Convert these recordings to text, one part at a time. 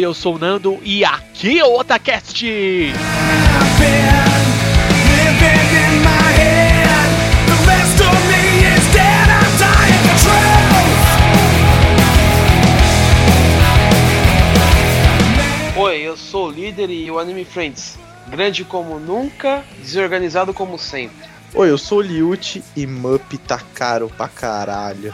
Oi, eu sou o Nando e aqui é o Otacast! Oi, eu sou o líder e o Anime Friends. Grande como nunca, desorganizado como sempre. Oi, eu sou o Liute e Mup tá caro pra caralho.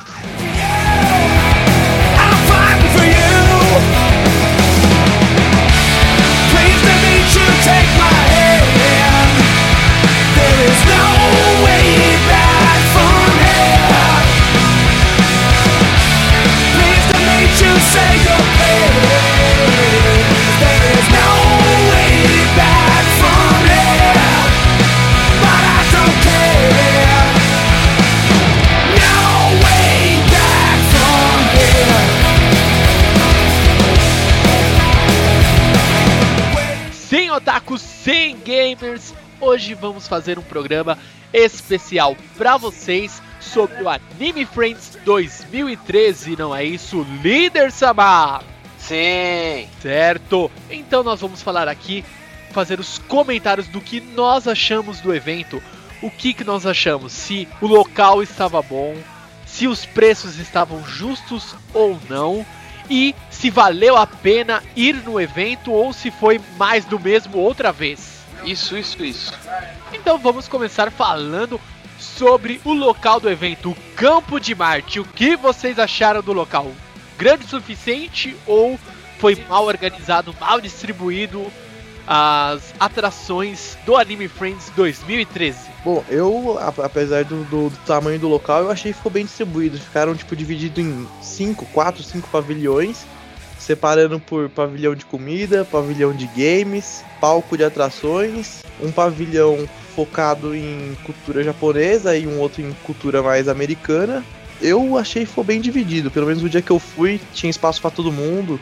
Hoje vamos fazer um programa especial pra vocês sobre o Anime Friends 2013, não é isso, líder Samar? Sim. Certo? Então nós vamos falar aqui, fazer os comentários do que nós achamos do evento, o que, que nós achamos, se o local estava bom, se os preços estavam justos ou não, e se valeu a pena ir no evento ou se foi mais do mesmo outra vez. Isso, isso, isso. Então vamos começar falando sobre o local do evento, o Campo de Marte. O que vocês acharam do local? Grande o suficiente ou foi mal organizado, mal distribuído as atrações do Anime Friends 2013? Bom, eu, apesar do, do- do tamanho do local, eu achei que ficou bem distribuído. Ficaram, tipo, divididos em 5, 4, 5 pavilhões, separando por pavilhão de comida, pavilhão de games, palco de atrações, um pavilhão focado em cultura japonesa e um outro em cultura mais americana. Eu achei que ficou bem dividido, pelo menos no dia que eu fui, tinha espaço pra todo mundo.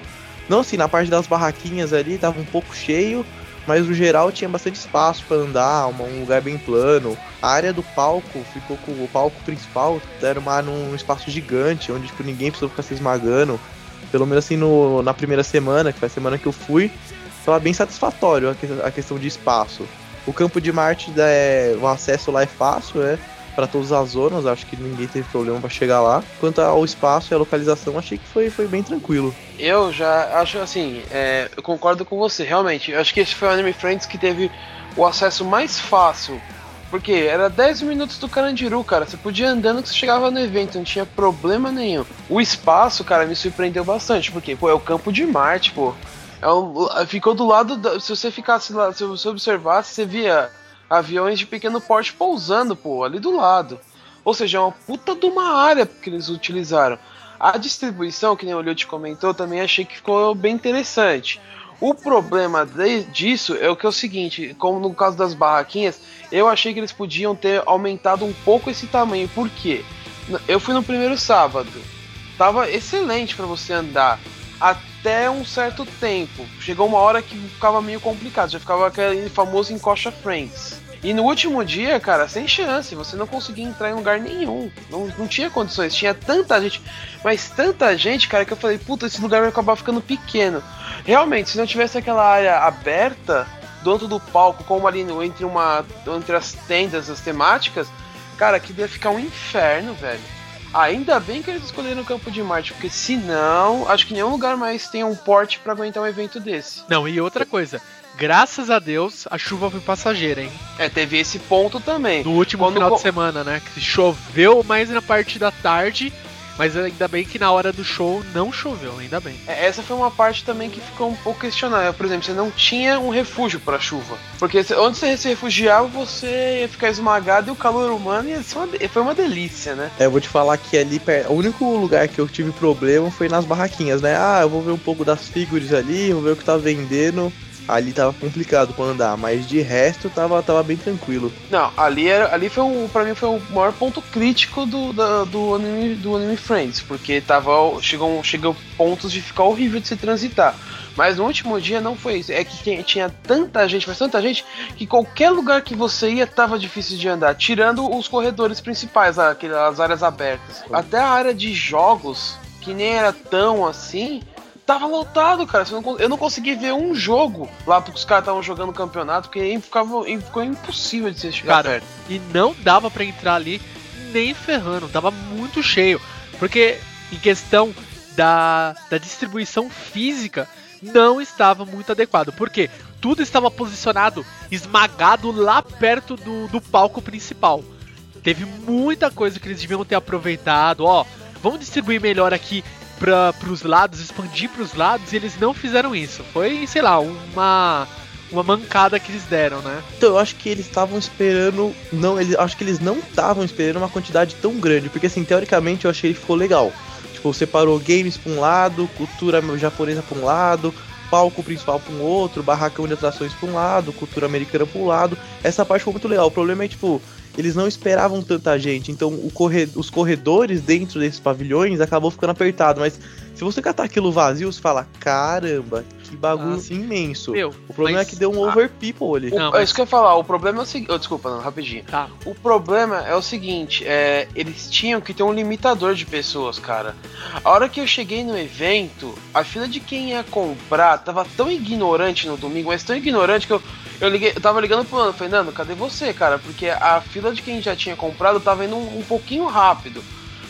Não assim, na parte das barraquinhas ali, tava um pouco cheio, mas no geral tinha bastante espaço para andar, um lugar bem plano. A área do palco ficou com o palco principal, era uma, num espaço gigante, onde tipo, ninguém precisou ficar se esmagando. Pelo menos assim no, na primeira semana, que foi a semana que eu fui, estava bem satisfatório a, que- a questão de espaço. O campo de Marte é, o acesso lá é fácil, né? Para todas as zonas, acho que ninguém teve problema para chegar lá. Quanto ao espaço e a localização, achei que foi, foi bem tranquilo. Eu já acho assim, é, eu concordo com você, realmente. Eu acho que esse foi o Anime Friends que teve o acesso mais fácil. Porque era 10 minutos do Carandiru, cara. Você podia andando que você chegava no evento, não tinha problema nenhum. O espaço, cara, me surpreendeu bastante. Porque, pô, é o campo de Marte, pô. É um- ficou do lado. Da, se você ficasse lá, se você observasse, você via aviões de pequeno porte pousando, pô, ali do lado. Ou seja, é uma puta de uma área que eles utilizaram. A distribuição, que nem o Lute comentou, também achei que ficou bem interessante. O problema de- disso é o que é o seguinte, como no caso das barraquinhas, eu achei que eles podiam ter aumentado um pouco esse tamanho. Por quê? N- Eu fui no primeiro sábado. Tava excelente para você andar até um certo tempo. Chegou uma hora que ficava meio complicado, já ficava aquele famoso encoxa friends. E no último dia, cara, sem chance, você não conseguia entrar em lugar nenhum. Não, não tinha condições, tinha tanta gente, mas tanta gente, cara, que eu falei, puta, esse lugar vai acabar ficando pequeno. Realmente, se não tivesse aquela área aberta dentro do palco, como ali entre uma. entre as tendas, as temáticas, cara, aquilo ia ficar um inferno, velho. Ainda bem que eles escolheram o Campo de Marte, porque senão, acho que nenhum lugar mais tem um porte pra aguentar um evento desse. Não, e outra coisa. Graças a Deus, a chuva foi passageira, hein? É, teve esse ponto também. No último Quando final co- de semana, né? Que choveu mais na parte da tarde, mas ainda bem que na hora do show não choveu, ainda bem. É, Essa foi uma parte também que ficou um pouco questionável. Por exemplo, você não tinha um refúgio pra chuva. Porque se- onde você se refugiava, você ia ficar esmagado e o calor humano ia ser uma, foi uma delícia, né? É, eu vou te falar que ali, o único lugar que eu tive problema foi nas barraquinhas, né? Ah, eu vou ver um pouco das figuras ali, vou ver o que tá vendendo. Ali tava complicado pra andar, mas de resto tava, tava bem tranquilo. Não, ali, era, ali foi um, pra mim foi o maior ponto crítico do, da- do, anime, do Anime Friends, porque tava, chegou, chegou pontos de ficar horrível de se transitar. Mas no último dia não foi isso. É que tinha, tinha tanta gente, mas tanta gente, que qualquer lugar que você ia tava difícil de andar, tirando os corredores principais, aquelas áreas abertas. Até a área de jogos, que nem era tão assim, tava lotado, cara. Eu não consegui ver um jogo lá porque os caras estavam jogando campeonato, porque ficava, ficou impossível de você chegar Cara, perto. E não dava pra entrar ali nem ferrando, tava muito cheio. Porque em questão da, da distribuição física, não estava muito adequado. Porque tudo estava posicionado, esmagado lá perto do, do palco principal. Teve muita coisa que eles deviam ter aproveitado. Ó, vamos distribuir melhor aqui para pros lados, expandir pros lados, e eles não fizeram isso. Foi, sei lá, uma, uma mancada que eles deram, né? Então eu acho que eles estavam esperando. Não, eles, acho que eles não estavam esperando uma quantidade tão grande. Porque assim, teoricamente eu achei que ficou legal. Tipo, separou games pra um lado, cultura japonesa pra um lado, palco principal pra um outro, barracão de atrações pra um lado, cultura americana pra um lado. Essa parte foi muito legal. O problema é, tipo, eles não esperavam tanta gente. Então o corre- os corredores dentro desses pavilhões acabou ficando apertado. Mas se você catar aquilo vazio, você fala, caramba, que bagulho Ah, imenso. Meu, O problema mas- é que deu um over people ali. O- Não, é mas- isso que eu ia falar, o problema é o seguinte. desculpa, não, rapidinho. Tá. O problema é o seguinte, é, eles tinham que ter um limitador de pessoas, cara. A hora que eu cheguei no evento, a fila de quem ia comprar tava tão ignorante no domingo, mas tão ignorante que eu, eu, liguei, eu tava ligando pro Nando, falei, Nando, cadê você, cara? Porque a fila de quem já tinha comprado tava indo um, um pouquinho rápido.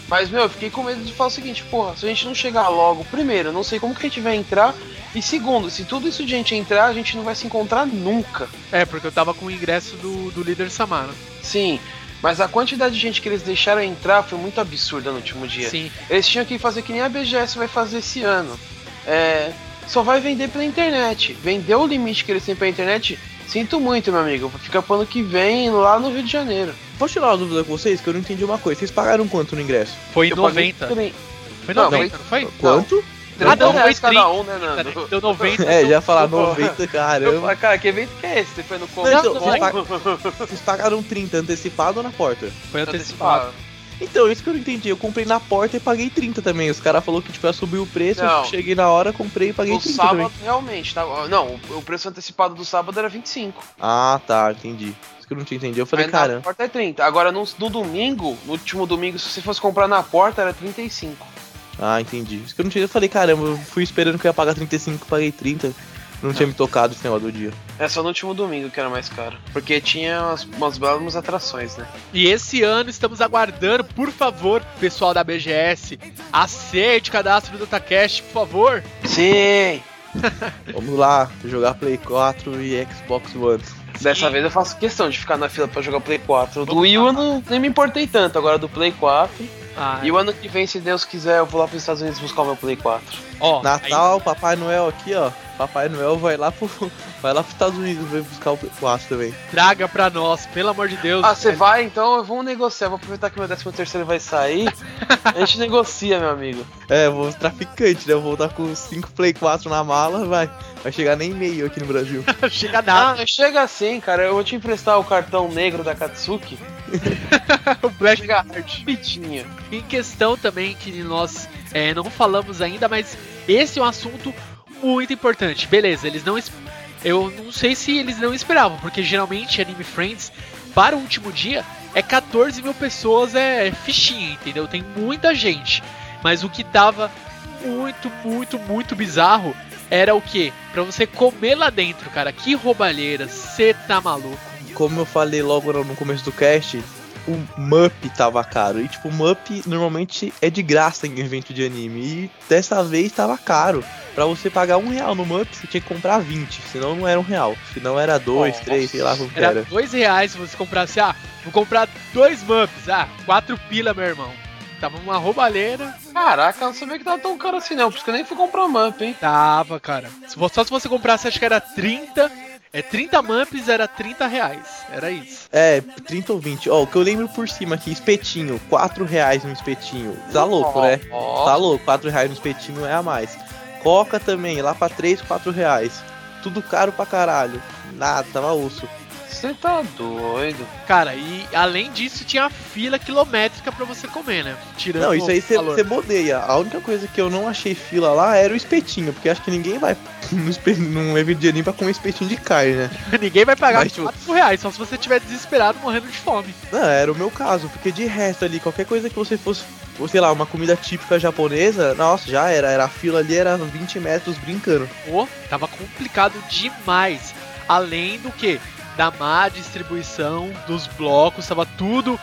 Mas, meu, eu fiquei com medo de falar o seguinte, porra, se a gente não chegar logo, primeiro, não sei como que a gente vai entrar, e segundo, se tudo isso de gente entrar, a gente não vai se encontrar nunca. É, porque eu tava com o ingresso do, do líder Samara. Sim, mas a quantidade de gente que eles deixaram entrar foi muito absurda no último dia. Sim. Eles tinham que fazer que nem a BGS vai fazer esse ano. É, só vai vender pela internet. Vendeu o limite que eles têm pela internet. Sinto muito, meu amigo. Fica pro ano que vem lá no Rio de Janeiro. Posso tirar uma dúvida com vocês? Que eu não entendi uma coisa. Vocês pagaram quanto no ingresso? Foi Eu paguei 90. também. Foi Não, 90, não foi? Quanto? 30 não, foi reais cada 30, um, né, Nando? Deu 90. É, já falar Porra. 90, Eu caramba. falei, cara, que evento que é esse? Você foi no Não, então, vocês, pag- vocês pagaram 30 antecipado ou na porta? Foi antecipado. Então, isso que eu não entendi. Eu comprei na porta e paguei 30 também. Os caras falaram que tipo, ia subir o preço. Não. Eu cheguei na hora, comprei e paguei O 30 sábado, também. realmente, tá? Não, o- preço antecipado do sábado era 25. Ah, tá, entendi. Isso que eu não tinha entendido. Eu falei, Aí na cara, porta é 30. Agora no, no domingo, no último domingo, se você fosse comprar na porta, era 35. ah, entendi. Isso que eu não tinha. Eu falei, caramba, eu fui esperando que eu ia pagar 35, paguei 30. Não tinha me tocado esse negócio do dia. É só no último domingo que era mais caro. Porque tinha umas, umas belas atrações, né? E esse ano estamos aguardando, por favor, pessoal da BGS, acerte o cadastro do Takeshi, por favor. Sim! Vamos lá, jogar Play 4 e Xbox One. Dessa Sim. vez eu faço questão de ficar na fila pra jogar Play 4. Do Wii eu não, nem me importei tanto, agora do Play 4. Ah, E o ano que vem, se Deus quiser, eu vou lá pros Estados Unidos buscar o meu Play 4. ó, Natal, Papai Noel aqui, ó. Papai Noel vai lá pro. Vai lá pros Estados Unidos, vai buscar o Play 4 também. traga pra nós, pelo amor de Deus. Ah, você vai? Então vamos negociar. Vou aproveitar que meu 13 terceiro vai sair. A gente negocia, meu amigo. É, vou traficante, né? Eu vou voltar com 5 Play 4 na mala, vai. Vai chegar nem meio aqui no Brasil. Chega nada. Ah, chega assim, cara. Eu vou te emprestar o cartão negro da Katsuki. o Black Card. pitinha. Em questão também que nós é, não falamos ainda, mas esse é um assunto muito importante. Beleza, eles não eu não sei se eles não esperavam, porque geralmente Anime Friends, para o último dia, é 14 mil pessoas, é fichinha, entendeu? Tem muita gente. Mas o que tava muito, muito, muito bizarro era o que? Pra você comer lá dentro, cara. Que roubalheira, cê tá maluco. Como eu falei logo no começo do cast, o MUP tava caro. E tipo, o MUP normalmente é de graça em evento de anime. E dessa vez tava caro. Pra você pagar um real no MUP, você tinha que comprar 20. Senão não era um real. Senão era dois, Nossa. três, sei lá como que Era era. dois reais se você comprasse, ah, vou comprar dois mups, ah, quatro pila, meu irmão. Tava uma roubalheira, Caraca, eu não sabia que tava tão caro assim não, por isso que eu nem fui comprar Mump, hein? tava, cara. Só se você comprasse, acho que era 30, é 30 mups, era 30 reais, era isso. É, 30 ou 20. Ó, o que eu lembro por cima aqui, espetinho, 4 reais no espetinho. Tá louco, né? Tá louco, 4 reais no espetinho é a mais. Coca também, lá pra 3, 4 reais. Tudo caro pra caralho. Nada, tava osso. Você tá doido. Cara, e além disso tinha fila quilométrica pra você comer, né? Tirando Não, isso aí você bodeia. A única coisa que eu não achei fila lá era o espetinho, porque acho que ninguém vai num evento de anime pra comer espetinho de carne, né? Ninguém vai pagar Mas, tipo- 4 reais, só se você estiver desesperado morrendo de fome. Não, era o meu caso, porque de resto ali, qualquer coisa que você fosse, sei lá, uma comida típica japonesa, nossa, já era. Era a fila ali, era 20 metros brincando. Pô, tava complicado demais. Além do que? Da má distribuição dos blocos, tava tudo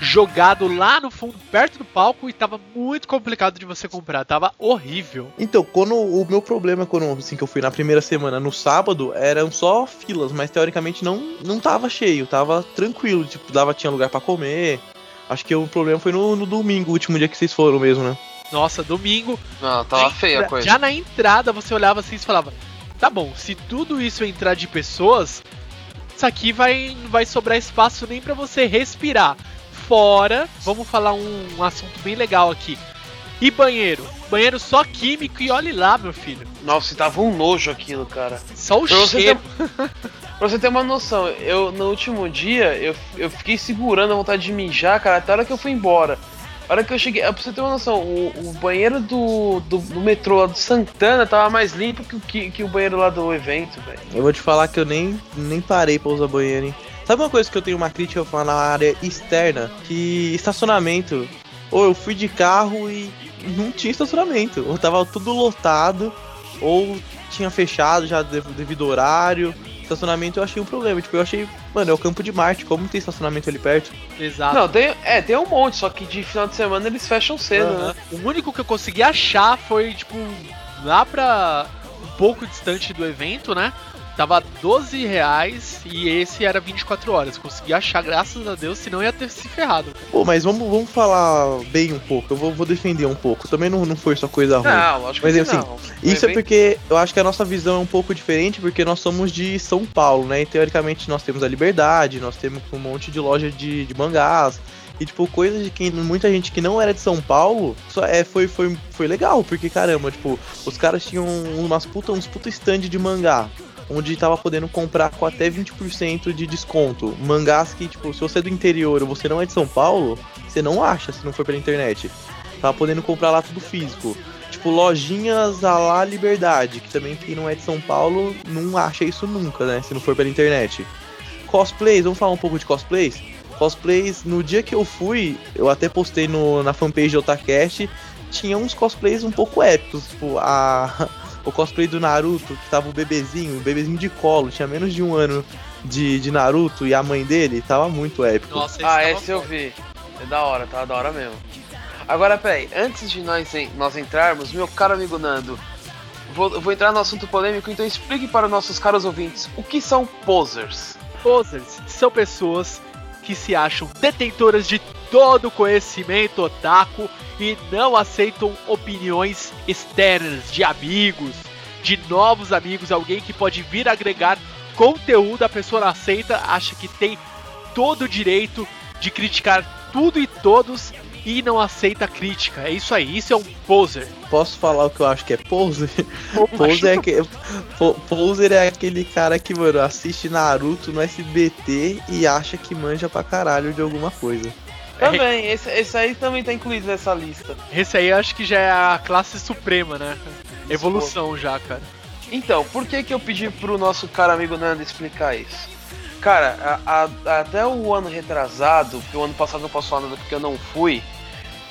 jogado lá no fundo, perto do palco, e tava muito complicado de você comprar. Tava horrível. Então, quando o meu problema, quando assim, que eu fui na primeira semana, no sábado, eram só filas, mas teoricamente não, não tava cheio, tava tranquilo, tipo, dava, tinha lugar pra comer. Acho que o problema foi no, no domingo, o último dia que vocês foram mesmo, né? Nossa, domingo. Não, tava na feia a coisa. Já na entrada você olhava assim e falava: tá bom, se tudo isso entrar de pessoas, isso aqui vai, não vai sobrar espaço nem pra você respirar. Fora, vamos falar um, um assunto bem legal aqui. E banheiro? Banheiro só químico e olhe lá, meu filho. Nossa, tava um nojo aquilo, cara. Só o Pra você, cheiro. ter, pra você ter uma noção, eu no último dia eu, eu fiquei segurando a vontade de mijar, cara, até a hora que eu fui embora. Hora que eu cheguei, pra você ter uma noção, o, o banheiro do, do, do metrô lá do Santana tava mais limpo que, que, que o banheiro lá do evento, velho. Eu vou te falar que eu nem, nem parei pra usar banheiro, hein? Sabe uma coisa que eu tenho uma crítica na área externa? Que estacionamento. Ou eu fui de carro e não tinha estacionamento. Ou tava tudo lotado, ou tinha fechado já dev- devido ao horário. Estacionamento eu achei um problema. Tipo, eu achei, mano, é o campo de Marte, como tem estacionamento ali perto? Exato. Não, tem, é, tem um monte, só que de final de semana eles fecham cedo, Aham. né? O único que eu consegui achar foi, tipo, lá pra um pouco distante do evento, né? Tava 12 reais e esse era 24 horas. Consegui achar, graças a Deus, senão ia ter se ferrado. Pô, mas vamos, vamos falar bem um pouco. Eu vou, vou defender um pouco. Também não, não foi só coisa ruim. Não, lógico Mas, que assim, não. Isso é evento- porque eu acho que a nossa visão é um pouco diferente, porque nós somos de São Paulo, né? E teoricamente nós temos a liberdade, nós temos um monte de loja de, de mangás. E tipo, coisas de quem muita gente que não era de São Paulo, só é, foi, foi, foi legal, porque caramba, tipo, os caras tinham umas puta, uns puta stand de mangá. Onde tava podendo comprar com até 20% de desconto. Mangás que, tipo, se você é do interior ou você não é de São Paulo, você não acha se não for pela internet. Tava podendo comprar lá tudo físico tipo, lojinhas a lá Liberdade, que também quem não é de São Paulo não acha isso nunca, né? Se não for pela internet. Cosplays, vamos falar um pouco de cosplays? Cosplays, no dia que eu fui, eu até postei no, na fanpage do Otacast, tinha uns cosplays um pouco épicos, tipo, a, o cosplay do Naruto, que tava o bebezinho, o bebezinho de colo, tinha menos de um ano de, de Naruto e a mãe dele, tava muito épico. Nossa, esse Ah, tava esse eu vi. É da hora, tá da hora mesmo. Agora, peraí, antes de nós, nós entrarmos, meu caro amigo Nando, vou, vou entrar no assunto polêmico, então explique para nossos caros ouvintes o que são posers. Posers são pessoas que se acham detentoras de todo conhecimento otaku e não aceitam opiniões externas de amigos, de novos amigos, alguém que pode vir agregar conteúdo, a pessoa aceita, acha que tem todo o direito de criticar tudo e todos e não aceita a crítica. É isso aí, isso é um poser. Posso falar o que eu acho que é pose? Poser é, que, po- poser é aquele cara que, mano, assiste Naruto no SBT e acha que manja pra caralho de alguma coisa. Também, esse, esse aí também tá incluído nessa lista. Esse aí eu acho que já é a classe suprema, né? Evolução já, cara. Então, por que que eu pedi pro nosso cara amigo Nando explicar isso? Cara, a- a- até o ano retrasado, que o ano passado eu não posso falar nada porque eu não fui,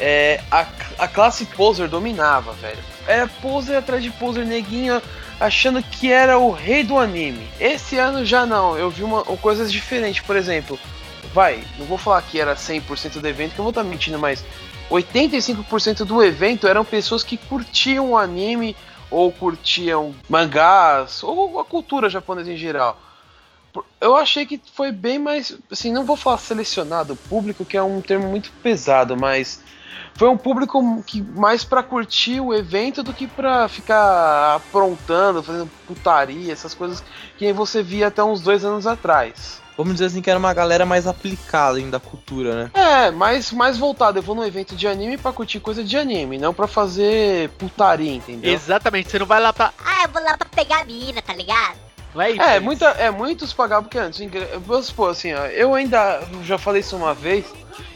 é, a, a classe poser dominava, velho. Era poser atrás de poser neguinho, achando que era o rei do anime. Esse ano já não, eu vi uma, coisas diferentes, por exemplo, vai, não vou falar que era 100% do evento, que eu vou estar mentindo, mas 85% do evento eram pessoas que curtiam o anime ou curtiam mangás ou a cultura japonesa em geral. Eu achei que foi bem mais, assim, não vou falar selecionado, público que é um termo muito pesado, mas foi um público que mais pra curtir o evento do que pra ficar aprontando, fazendo putaria, essas coisas que você via até uns dois anos atrás. Vamos dizer assim que era uma galera mais aplicada ainda da cultura, né? É, mais, mais voltado. Eu vou num evento de anime pra curtir coisa de anime, não pra fazer putaria, entendeu? Exatamente, você não vai lá pra. Ah, eu vou lá pra pegar a mina, tá ligado? Não é, É, isso. muita, é, muitos pagavam porque antes. Vamos supor assim, ó, eu ainda já falei isso uma vez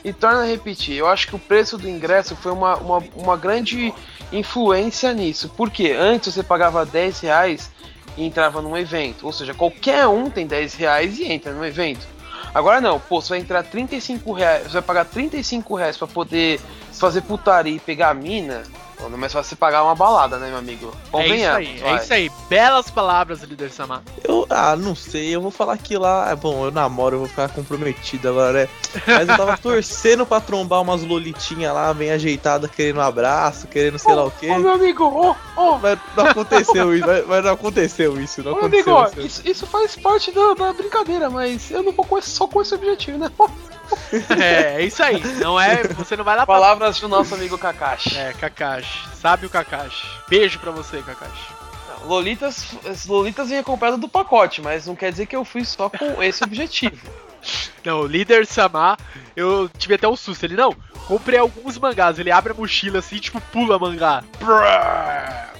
e torna a repetir. Eu acho que o preço do ingresso foi uma, uma, uma grande influência nisso. Porque antes você pagava 10 reais e entrava num evento. Ou seja, qualquer um tem 10 reais e entra no evento. Agora não, pô, você vai entrar 35 reais, você vai pagar 35 reais pra poder fazer putaria e pegar a mina. Não é mais fácil você pagar uma balada, né, meu amigo? É isso Convenhamos, aí, é vai. isso aí. Belas palavras, líder Samar. Eu, ah, não sei, eu vou falar que lá, é bom, eu namoro, eu vou ficar comprometido agora, né? Mas eu tava torcendo pra trombar umas lolitinhas lá, bem ajeitada, querendo um abraço, querendo sei lá o quê. Ô, meu amigo, ô, ô, Mas não aconteceu isso, mas, não aconteceu isso, não Ô, amigo, aconteceu ó, isso. isso, isso faz parte da, da brincadeira, mas eu não vou com esse, só com esse objetivo, né? É, é isso aí. Não é. Você não vai lá pra. Palavras do nosso amigo Kakashi. É, Kakashi. Sabe o Kakashi. Beijo pra você, Kakashi. Não, Lolitas, as Lolitas vinha comprada do pacote, mas não quer dizer que eu fui só com esse objetivo. Não, líder Samar, eu tive até um susto. Ele, não, comprei alguns mangás. Ele abre a mochila assim, tipo, pula mangá.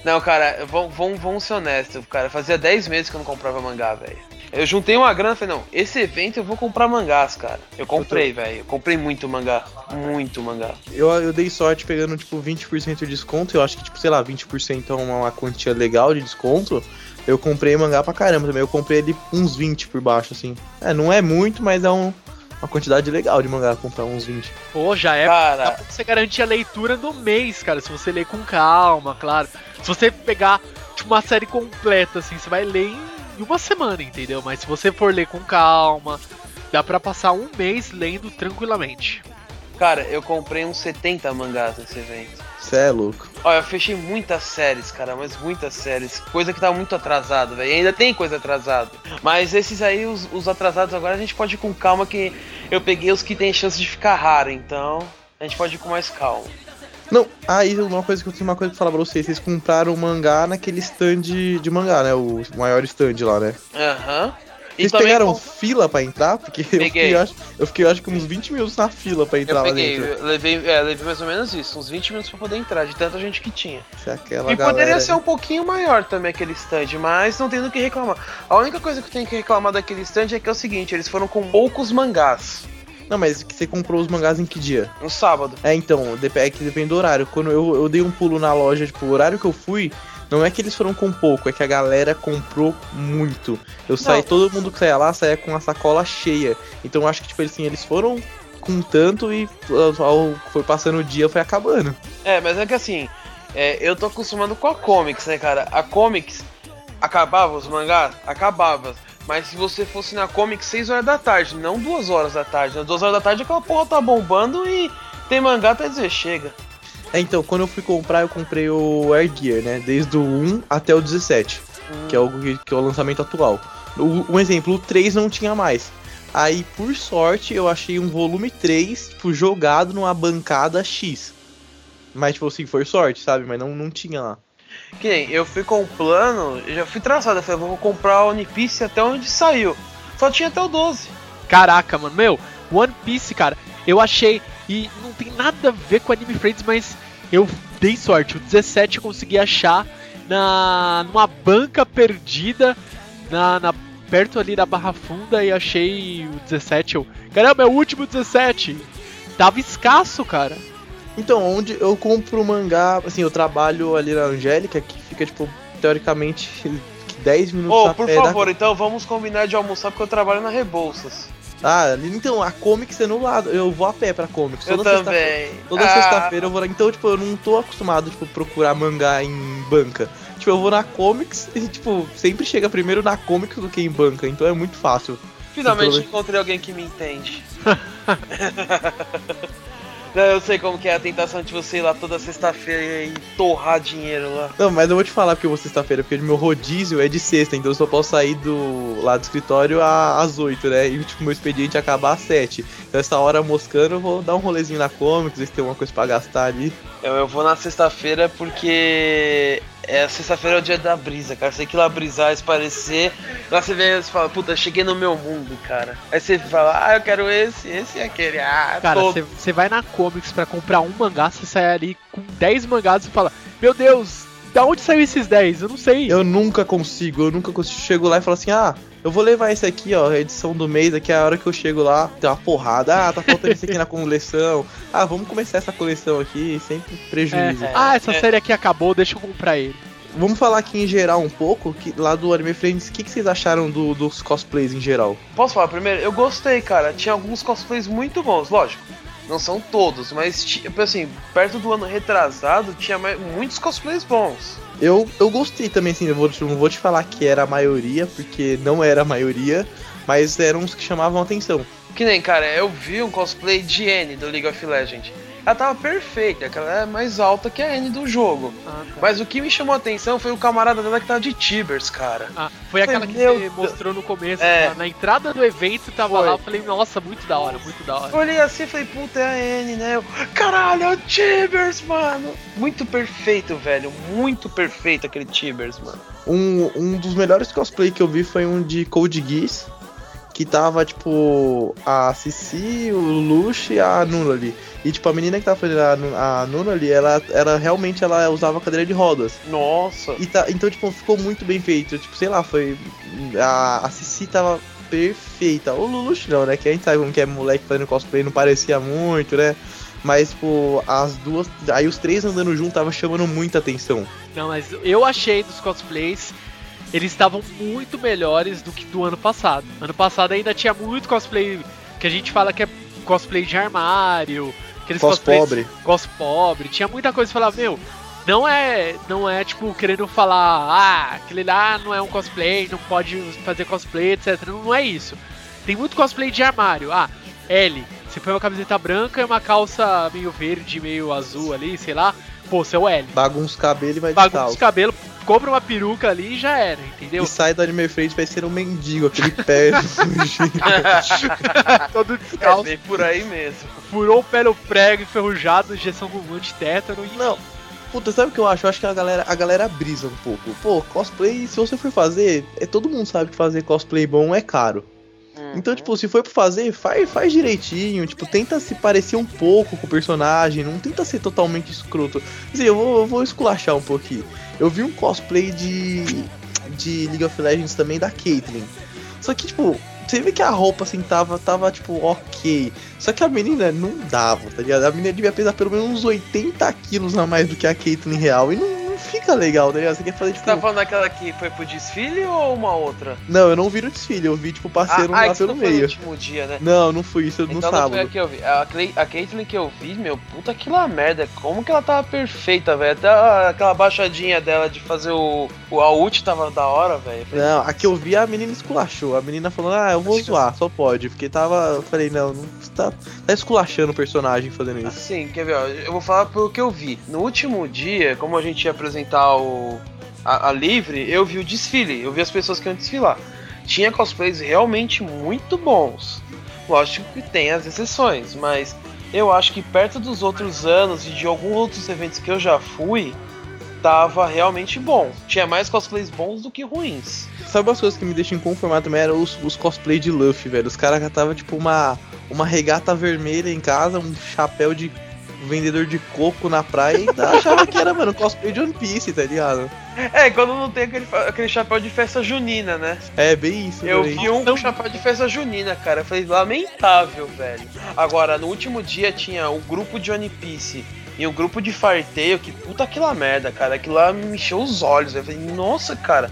Não, cara, vamos, vamos, vamos ser honestos, cara. Fazia 10 meses que eu não comprava mangá, velho. Eu juntei uma grana e falei, não, esse evento eu vou comprar mangás, cara. Eu comprei, velho. Eu comprei muito mangá. Muito mangá. Eu, eu dei sorte pegando, tipo, 20% de desconto, eu acho que, tipo, sei lá, 20% é uma, uma quantia legal de desconto. Eu comprei mangá pra caramba também, eu comprei ele uns 20 por baixo, assim. É, não é muito, mas é um, uma quantidade legal de mangá comprar uns 20. Pô, já é. Dá Cara, pra você garantir a leitura no mês, cara. Se você ler com calma, claro. Se você pegar tipo, uma série completa, assim, você vai ler em uma semana, entendeu? Mas se você for ler com calma, dá pra passar um mês lendo tranquilamente. cara, eu comprei uns 70 mangás nesse evento. Cê é louco. Olha, eu fechei muitas séries, cara, mas muitas séries. Coisa que tá muito atrasado, velho. Ainda tem coisa atrasada. Mas esses aí, os, os atrasados agora, a gente pode ir com calma que eu peguei os que tem chance de ficar raro, então a gente pode ir com mais calma. Não, aí uma coisa que eu tenho uma coisa pra falar pra vocês, vocês compraram o mangá naquele stand de mangá, né? O maior stand lá, né? Aham. E Vocês pegaram com- fila pra entrar? Porque eu fiquei, acho, eu fiquei, acho que uns 20 minutos na fila pra entrar Eu lá peguei, dentro. eu levei, é, levei mais ou menos isso, uns 20 minutos pra poder entrar, de tanta gente que tinha. Se aquela E galera... poderia ser um pouquinho maior também aquele stand, mas não tem do que reclamar. A única coisa que eu tenho que reclamar daquele stand é que é o seguinte, eles foram com poucos mangás Não, mas você comprou os mangás em que dia? no sábado. É, então, é que depende do horário. Quando eu, eu dei um pulo na loja, tipo, o horário que eu fui, não é que eles foram com pouco, é que a galera comprou muito. Eu saí, todo mundo que saía lá saía com a sacola cheia. Então eu acho que, tipo, assim, eles foram com tanto e ao foi passando o dia, foi acabando. É, mas é que assim, é, eu tô acostumado com a Comics, né, cara? A Comics acabava os mangás? Acabava. Mas se você fosse na Comics 6 horas da tarde, não 2 horas da tarde. Nas 2 horas da tarde aquela porra tá bombando e tem mangá até dizer chega. É, então, quando eu fui comprar, eu comprei o Air Gear, né? Desde o 1 até o 17, que é o, que é o lançamento atual. O- um exemplo, o 3 não tinha mais. Aí, por sorte, eu achei um volume 3, tipo, jogado numa bancada X. Mas, tipo assim, foi sorte, sabe? Mas não, não tinha lá. Que nem, eu fui com o plano, eu já fui traçado, eu falei, vou comprar One Piece até onde saiu. Só tinha até o 12. Caraca, mano, meu, One Piece, cara, eu achei. E não tem nada a ver com Anime Friends, mas eu dei sorte. O 17 eu consegui achar na numa banca perdida na, na- perto ali da Barra Funda e achei o 17. Eu, caramba, é o último 17. Tava escasso, cara. Então, onde eu compro mangá, assim, eu trabalho ali na Angélica, que fica, tipo, teoricamente 10 minutos Ô, a por pé da- favor, então vamos combinar de almoçar porque eu trabalho na Rebouças. Ah, então, a Comics é no lado. Eu vou a pé pra Comics. Eu Toda sexta- também. Toda Ah, sexta-feira eu vou lá. Então, tipo, eu não tô acostumado, tipo, procurar mangá em banca. Tipo, eu vou na Comics e, tipo, sempre chega primeiro na Comics do que em banca. Então é muito fácil. Finalmente Então, encontrei alguém que me entende. Não, eu sei como que é a tentação de você ir lá toda sexta-feira e torrar dinheiro lá. Não, mas eu vou te falar porque eu vou sexta-feira, porque meu rodízio é de sexta, então eu só posso sair do lá do escritório às 8, né? E tipo, meu expediente acaba às 7. Então essa hora moscando eu vou dar um rolezinho na Comics, ver se tem alguma coisa pra gastar ali. Eu, eu vou na sexta-feira porque é sexta-feira é o dia da brisa, cara. Você tem que ir lá brisar, esparecer. Lá você vê e fala, puta, cheguei no meu mundo, cara. Aí você fala, ah, eu quero esse, esse e aquele. Ah, Cara, você vai na Comics pra comprar um mangá, você sai ali com 10 mangás e fala: Meu Deus, da onde saiu esses 10? Eu não sei. Eu nunca consigo, eu nunca consigo. Chego lá e falo assim, ah, eu vou levar esse aqui, ó, a edição do mês, aqui é a hora que eu chego lá, tem uma porrada, ah, tá faltando esse aqui na coleção. Ah, vamos começar essa coleção aqui, sempre prejuízo. É, Ah, essa é. série aqui acabou, deixa eu comprar ele. Vamos falar aqui em geral um pouco, que, lá do Anime Friends, o que, que vocês acharam do- dos cosplays em geral? Posso falar primeiro? Eu gostei, cara. Tinha alguns cosplays muito bons, lógico. Não são todos, mas tipo assim, perto do ano retrasado tinha muitos cosplays bons. Eu, eu gostei também, assim, eu vou, não vou te falar que era a maioria, porque não era a maioria, mas eram uns que chamavam atenção. Que nem, cara, eu vi um cosplay de Anne do League of Legends. Ela tava perfeita, que ela é mais alta que a Anne do jogo. Ah, tá. Mas o que me chamou a atenção foi o camarada dela que tava de Tibers, cara. Ah, foi aquela que Meu você mostrou no começo, É. na, entrada do evento, tava Foi. lá, eu falei, nossa, muito da hora, muito da hora. Eu olhei assim e falei, puta, é a Anne, né? Eu, Caralho, é o Tibers, mano! Muito perfeito, velho. Muito perfeito aquele Tibers, mano. Um, um dos melhores cosplay que eu vi foi um de Code Geass, que tava, tipo, a Cici, o Lush e a Nuna ali. E, tipo, a menina que tava fazendo a, a Nuna ali, ela, ela realmente ela usava cadeira de rodas. Nossa. E tá, então, tipo, ficou muito bem feito. Tipo, sei lá, foi. A, a Cici tava perfeita. O Lulush não, né? Que a gente sabe como que é moleque fazendo cosplay, não parecia muito, né? Mas, tipo, as duas. Aí os três andando junto tava chamando muita atenção. Não, mas eu achei dos cosplays, eles estavam muito melhores do que do ano passado. Ano passado ainda tinha muito cosplay que a gente fala que é cosplay de armário, aqueles Cos pobre. cos pobre, tinha muita coisa que falava, meu, não é, não é tipo querendo falar, ah, aquele lá não é um cosplay, não pode fazer cosplay, etc. Não, é isso. Tem muito cosplay de armário. Ah, L, você põe uma camiseta branca e uma calça meio verde, meio azul ali, sei lá. Pô, você é o L. Bagunça os cabelos e vai Bagunça os descalço. cabelos, compra uma peruca ali e já era, entendeu? E sai do anime frente vai ser um mendigo, aquele pé. Todo É descalço, bem por aí mesmo. furou o pé no prego, enferrujado, injeção com antitétano e Não. Puta, sabe o que eu acho? Eu acho que a galera, a galera brisa um pouco. Pô, cosplay, se você for fazer, é, todo mundo sabe que fazer cosplay bom é caro. Então, tipo, se for pra fazer, faz, faz direitinho. Tipo, tenta se parecer um pouco com o personagem. Não tenta ser totalmente escroto. Assim, eu vou, eu vou esculachar um pouquinho. Eu vi um cosplay de, de League of Legends também da Caitlyn. Só que, tipo, você vê que a roupa, assim, tava, tava tipo, ok. Só que a menina não dava, tá ligado? A menina devia pesar pelo menos uns 80 quilos a mais do que a Caitlyn real. E não, fica legal, tá ligado? Você quer fazer, tipo... Você tá falando daquela que foi pro desfile ou uma outra? Não, eu não vi no desfile. Eu vi, tipo, parceiro ah, lá isso pelo não foi no meio. último dia, né? Não, não fui isso no então não foi sábado. a que eu vi. A, Clay, a Caitlyn que eu vi, meu, puta que lá merda. Como que ela tava perfeita, velho. Até aquela baixadinha dela de fazer o. o a ult tava da hora, velho. Não, a que eu vi a menina esculachou. A menina falou, ah, eu vou Acho que zoar, só pode. Porque tava. Eu falei, não, não tá, tá esculachando o personagem fazendo isso. Assim, quer ver, ó, eu vou falar pelo que eu vi. No último dia, como a gente ia apresentar o. A, a Livre, eu vi o desfile, eu vi as pessoas que iam desfilar. Tinha cosplays realmente muito bons. Lógico que tem as exceções, mas eu acho que perto dos outros anos e de alguns outros eventos que eu já fui, tava realmente bom. Tinha mais cosplays bons do que ruins. Sabe as coisas que me deixam inconformado também? Eram os, os cosplay de Luffy, velho. Os caras já tava tipo uma, uma regata vermelha em casa, um chapéu de vendedor de coco na praia e achava que era, mano, cosplay de One Piece, tá ligado? É, quando não tem aquele, aquele chapéu de festa junina, né? É bem isso, Eu vi um com chapéu de festa junina, cara. Foi lamentável, velho. Agora, no último dia tinha o grupo de One Piece e o grupo de farteio, que puta aquela merda, cara. Aquilo lá me encheu os olhos. Eu falei, nossa, cara.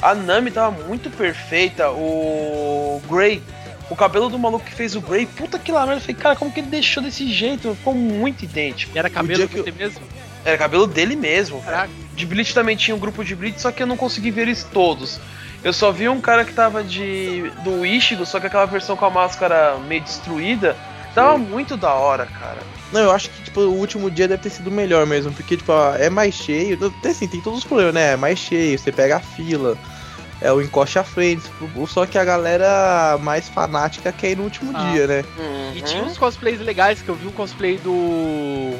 A Nami tava muito perfeita. O Gray, o cabelo do maluco que fez o Gray, puta que lá, eu falei, cara, como que ele deixou desse jeito? Ficou muito idêntico. E era cabelo dele mesmo? Era cabelo dele mesmo. Caraca. De Bleach também tinha um grupo de Bleach, só que eu não consegui ver eles todos. Eu só vi um cara que tava de. do Ishigo, só que aquela versão com a máscara meio destruída. Tava muito da hora, cara. Não, eu acho que, tipo, o último dia deve ter sido melhor mesmo, porque, tipo, ó, é mais cheio. Até assim, tem todos os problemas, né? É mais cheio, você pega a fila, é o encoste à frente. Só que a galera mais fanática quer ir no último Ah. dia, né? E tinha uns cosplays legais que eu vi um cosplay do.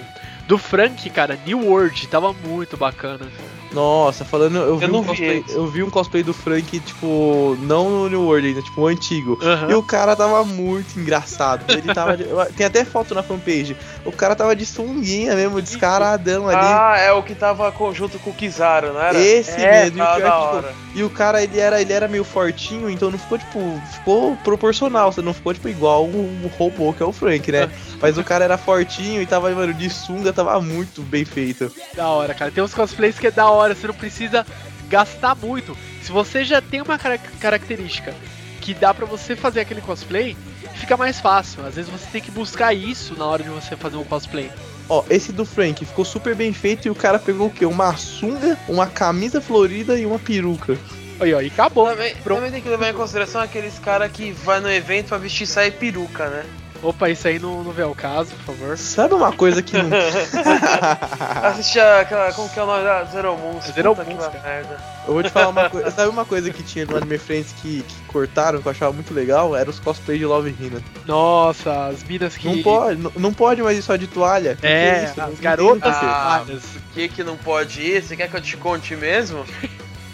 Do Frank, cara, New World, tava muito bacana. Nossa, falando, eu vi, não um vi cosplay, esse. eu vi um cosplay do Frank, tipo, não no New World ainda, tipo, o antigo. Aham. E o cara tava muito engraçado. Ele tava. de- eu- tem até foto na fanpage. O cara tava de sunguinha mesmo, descaradão ali. Ah, é o que tava conjunto com o Kizaru, não era? Esse é, mesmo, e o tá que, tipo, hora. E o cara, ele era, ele era meio fortinho, então não ficou, tipo, ficou proporcional. Você não ficou, tipo, igual o, o robô que é o Frank, né? Mas o cara era fortinho e tava, mano, de sunga, tava muito bem feito. Da hora, cara. Tem uns cosplays que é da hora, você não precisa gastar muito. Se você já tem uma cara- característica que dá pra você fazer aquele cosplay, fica mais fácil. Às vezes você tem que buscar isso na hora de você fazer um cosplay. Ó, esse do Frank ficou super bem feito e o cara pegou o quê? Uma sunga, uma camisa florida e uma peruca. Aí, ó, e acabou. Também, também tem que levar em consideração aqueles caras que vai no evento pra vestir saia e peruca, né? Opa, isso aí não, não vê o caso, por favor. Sabe uma coisa que não. Assistir aquela. Como que é o nome da Zero Moon? Zero Puta Moon, que cara. merda. Eu vou te falar uma coisa. Sabe uma coisa que tinha no Anime Friends que, que cortaram, que eu achava muito legal? Era os cosplays de Love Hina. Nossa, as minas que. Não pode, não, não pode mais ir só de toalha. Que que É, isso? Não as tem garotas que. Ah. falhas. O que que não pode ir? Você quer que eu te conte mesmo?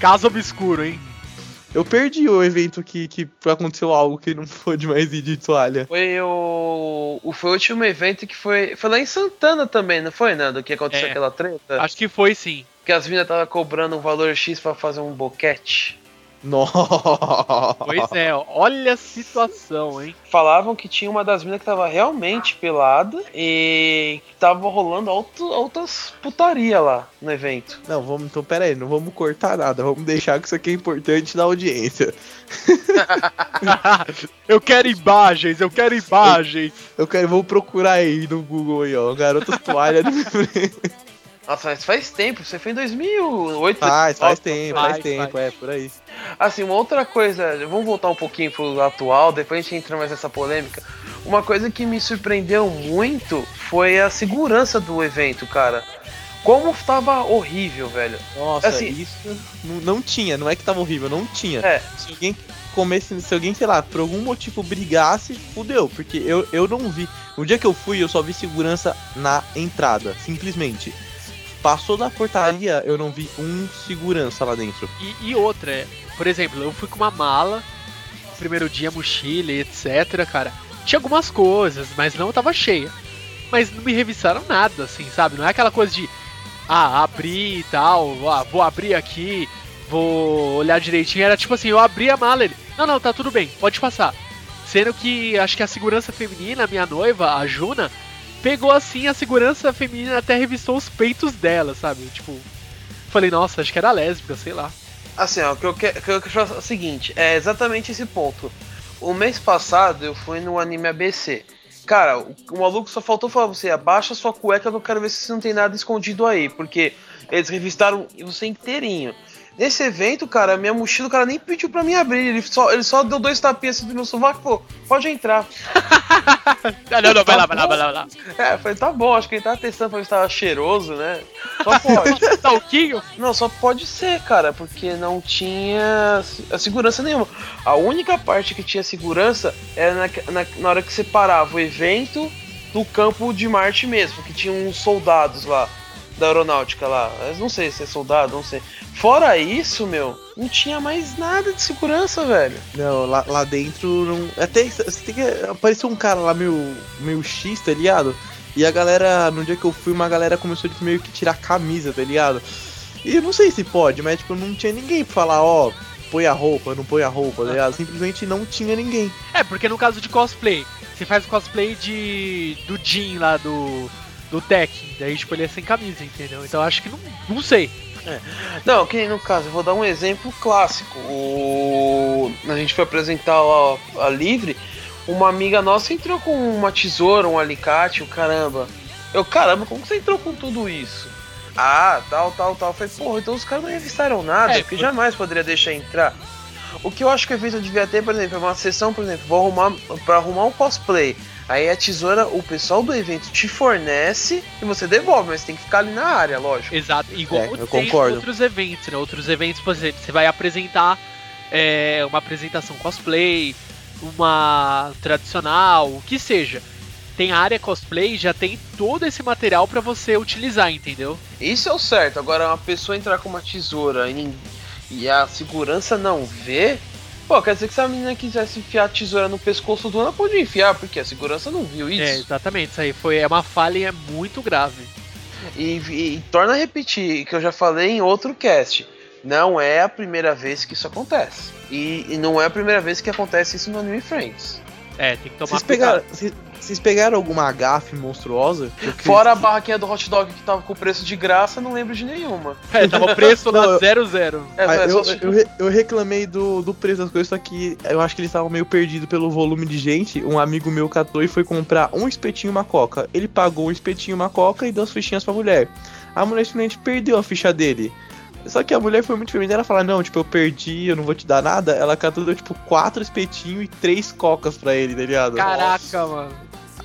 Caso obscuro, hein? Eu perdi o evento que, que aconteceu algo que não pôde mais ir de toalha. Foi o. o foi o último evento que foi. Foi lá em Santana também, não foi, Nando? Que aconteceu É. aquela treta? Acho que foi sim. Que as minas estavam cobrando um valor X pra fazer um boquete. Nossa. Pois é, ó, olha a situação, hein? Falavam que tinha uma das minas que tava realmente pelada e que tava rolando alto, altas putaria lá no evento. Não, vamos, então pera aí, não vamos cortar nada, vamos deixar que isso aqui é importante na audiência. eu quero imagens, eu quero imagens. Eu quero, vou procurar aí no Google aí, ó, garotas toalha de Nossa, mas faz tempo, você foi em 2008. Faz, faz 2009, tempo, faz, faz tempo, faz. é, por aí. Assim, uma outra coisa, vamos voltar um pouquinho pro atual, depois a gente entra mais nessa polêmica. Uma coisa que me surpreendeu muito foi a segurança do evento, cara. Como tava horrível, velho. Nossa, Assim- isso não, não tinha, não é que tava horrível, não tinha. É. Se alguém comesse, se alguém, sei lá, por algum motivo brigasse, fudeu, porque eu, eu não vi. No dia que eu fui, eu só vi segurança na entrada, simplesmente. Passou da portaria, eu não vi um segurança lá dentro. E, e outra, é, por exemplo, eu fui com uma mala, primeiro dia mochila etc, cara. Tinha algumas coisas, mas não tava cheia. Mas não me revisaram nada, assim, sabe? Não é aquela coisa de, ah, abrir e tal, ah, vou abrir aqui, vou olhar direitinho. Era tipo assim, eu abri a mala, ele, não, não, tá tudo bem, pode passar. Sendo que acho que a segurança feminina, minha noiva, a Juna, pegou assim a segurança feminina até revistou os peitos dela, sabe? Tipo, falei, nossa, acho que era lésbica, sei lá. Assim, ó, o que eu quero que eu é o seguinte, é exatamente esse ponto. O mês passado eu fui no anime ABC. Cara, o, o maluco só faltou falar você, abaixa sua cueca que eu quero ver se não tem nada escondido aí, porque eles revistaram você inteirinho. Nesse evento, cara, minha mochila, o cara nem pediu pra mim abrir, ele só, ele só deu dois tapinhas assim no meu sovaco e falou, pode entrar. Ah, não, não, vai lá, vai lá, vai lá, vai lá. É, eu falei, tá bom, acho que ele tava testando pra ver se tava cheiroso, né? Só pode. Talquinho? Não, só pode ser, cara, porque não tinha a segurança nenhuma. A única parte que tinha segurança era na, na, na hora que separava o evento do campo de Marte mesmo, que tinha uns soldados lá da aeronáutica lá. Eu não sei se é soldado, não sei. Fora isso, meu, não tinha mais nada de segurança, velho. Não, lá, lá dentro não. Até você tem que. Apareceu um cara lá meio, meio X, tá ligado? E a galera, no dia que eu fui, uma galera começou a meio que tirar a camisa, tá ligado? E eu não sei se pode, mas tipo, não tinha ninguém pra falar, ó, põe a roupa, não põe a roupa, tá ligado? Simplesmente não tinha ninguém. É, porque no caso de cosplay, você faz cosplay de. do Jin lá do. Do Tech. Daí, tipo, ele é sem camisa, entendeu? Então acho que não. Não sei. Não, que no caso, eu vou dar um exemplo clássico. O... A gente foi apresentar lá a Livre, uma amiga nossa entrou com uma tesoura, um alicate, o caramba. Eu, caramba, como que você entrou com tudo isso? Ah, tal, tal, tal. Eu falei, porra, então os caras não revistaram nada, É, porque por- jamais poderia deixar entrar. O que eu acho que o evento devia ter, por exemplo, é uma sessão, por exemplo, vou arrumar para arrumar um cosplay. Aí a tesoura, o pessoal do evento te fornece e você devolve, mas tem que ficar ali na área, lógico. Exato, igual É, eu tem concordo. outros eventos, né? Outros eventos, por exemplo, você vai apresentar é, uma apresentação cosplay, uma tradicional, o que seja. Tem a área cosplay, já tem todo esse material pra você utilizar, entendeu? Isso é o certo. Agora, uma pessoa entrar com uma tesoura e, e a segurança não vê. Pô, quer dizer que se a menina quisesse enfiar a tesoura no pescoço do ela podia enfiar, porque a segurança não viu isso. É, exatamente, isso aí foi é uma falha e é muito grave. E, e- e torna a repetir, que eu já falei em outro cast. Não é a primeira vez que isso acontece. E, e não é a primeira vez que acontece isso no Anime Friends. É, tem que tomar Vocês cuidado. pegaram, vocês, pegaram alguma gafe monstruosa? Eu Fora a barraquinha do hot dog que tava com preço de graça, não lembro de nenhuma. É, tava preço eu- 00. É, Ah, é eu, eu, re- eu reclamei do, do preço das coisas, só que eu acho que eles estavam meio perdidos pelo volume de gente. Um amigo meu catou e foi comprar um espetinho e uma coca. Ele pagou um espetinho e uma coca e deu as fichinhas pra mulher. A mulher simplesmente perdeu a ficha dele. Só que a mulher foi muito feminina, ela falou, não, tipo, eu perdi, eu não vou te dar nada. Ela catou, deu, tipo, quatro espetinhos e três cocas pra ele, tá ligado? Caraca, mano.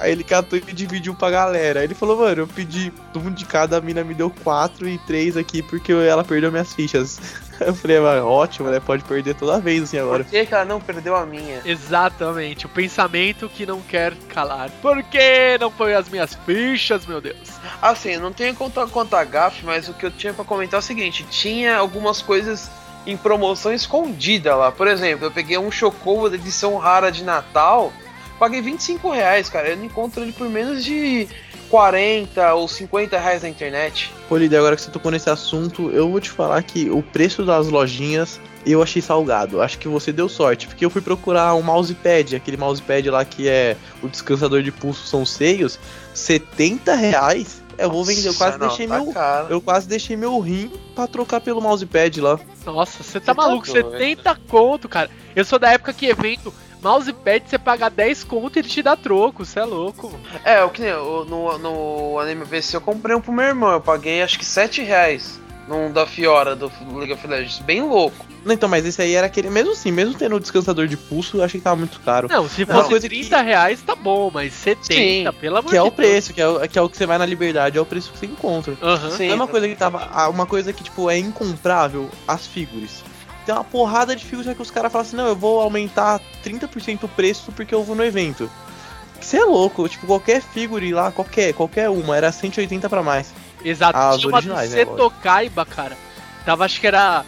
Aí ele catou e dividiu pra galera. Aí ele falou, mano, eu pedi um de cada, a mina me deu quatro e três aqui porque ela perdeu minhas fichas. Eu falei, mano, ótimo, né? Pode perder toda vez assim agora. Por que, que ela não perdeu a minha? Exatamente, o pensamento que não quer calar. Por que não foi as minhas fichas, meu Deus? Assim, eu não tenho conta conta GAF, mas o que eu tinha pra comentar é o seguinte: tinha algumas coisas em promoção escondida lá. Por exemplo, eu peguei um Chocobo da edição rara de Natal, paguei 25 reais, cara. Eu não encontro ele por menos de 40 ou 50 reais na internet. Pô, Líder, agora que você tocou nesse assunto, eu vou te falar que o preço das lojinhas eu achei salgado. Acho que você deu sorte, porque eu fui procurar um mousepad, aquele mousepad lá que é o descansador de pulso são seios, 70 reais. Eu vou vender, eu quase não, deixei tá meu. Eu quase deixei meu rim pra trocar pelo mousepad lá. Nossa, você tá Você tá maluco? doido. 70 conto, cara. Eu sou da época que evento mousepad você paga 10 conto e ele te dá troco, você é louco. É, o que no, no Anime VC eu comprei um pro meu irmão, eu paguei acho que 7 reais num da Fiora do League of Legends, bem louco. Não, então, mas esse aí era aquele. Mesmo assim, mesmo tendo o descansador de pulso, eu achei que tava muito caro. Não, se É uma fosse coisa 30 reais tá bom, mas 70, Sim, pelo amor Que é de o preço, que é o, que é o que você vai na liberdade, é o preço que você encontra. Aham. Sim. é uma coisa que tava. ah, Uma coisa que, tipo, é incomprável, as figures. Tem uma porrada de figures que os caras falam assim, não, eu vou aumentar 30% o preço porque eu vou no evento. Você é louco, tipo, qualquer figure lá, qualquer, qualquer uma, era 180 pra mais. Exato, As tinha uma originais, do né, Seto Kaiba, cara. Tava, acho que era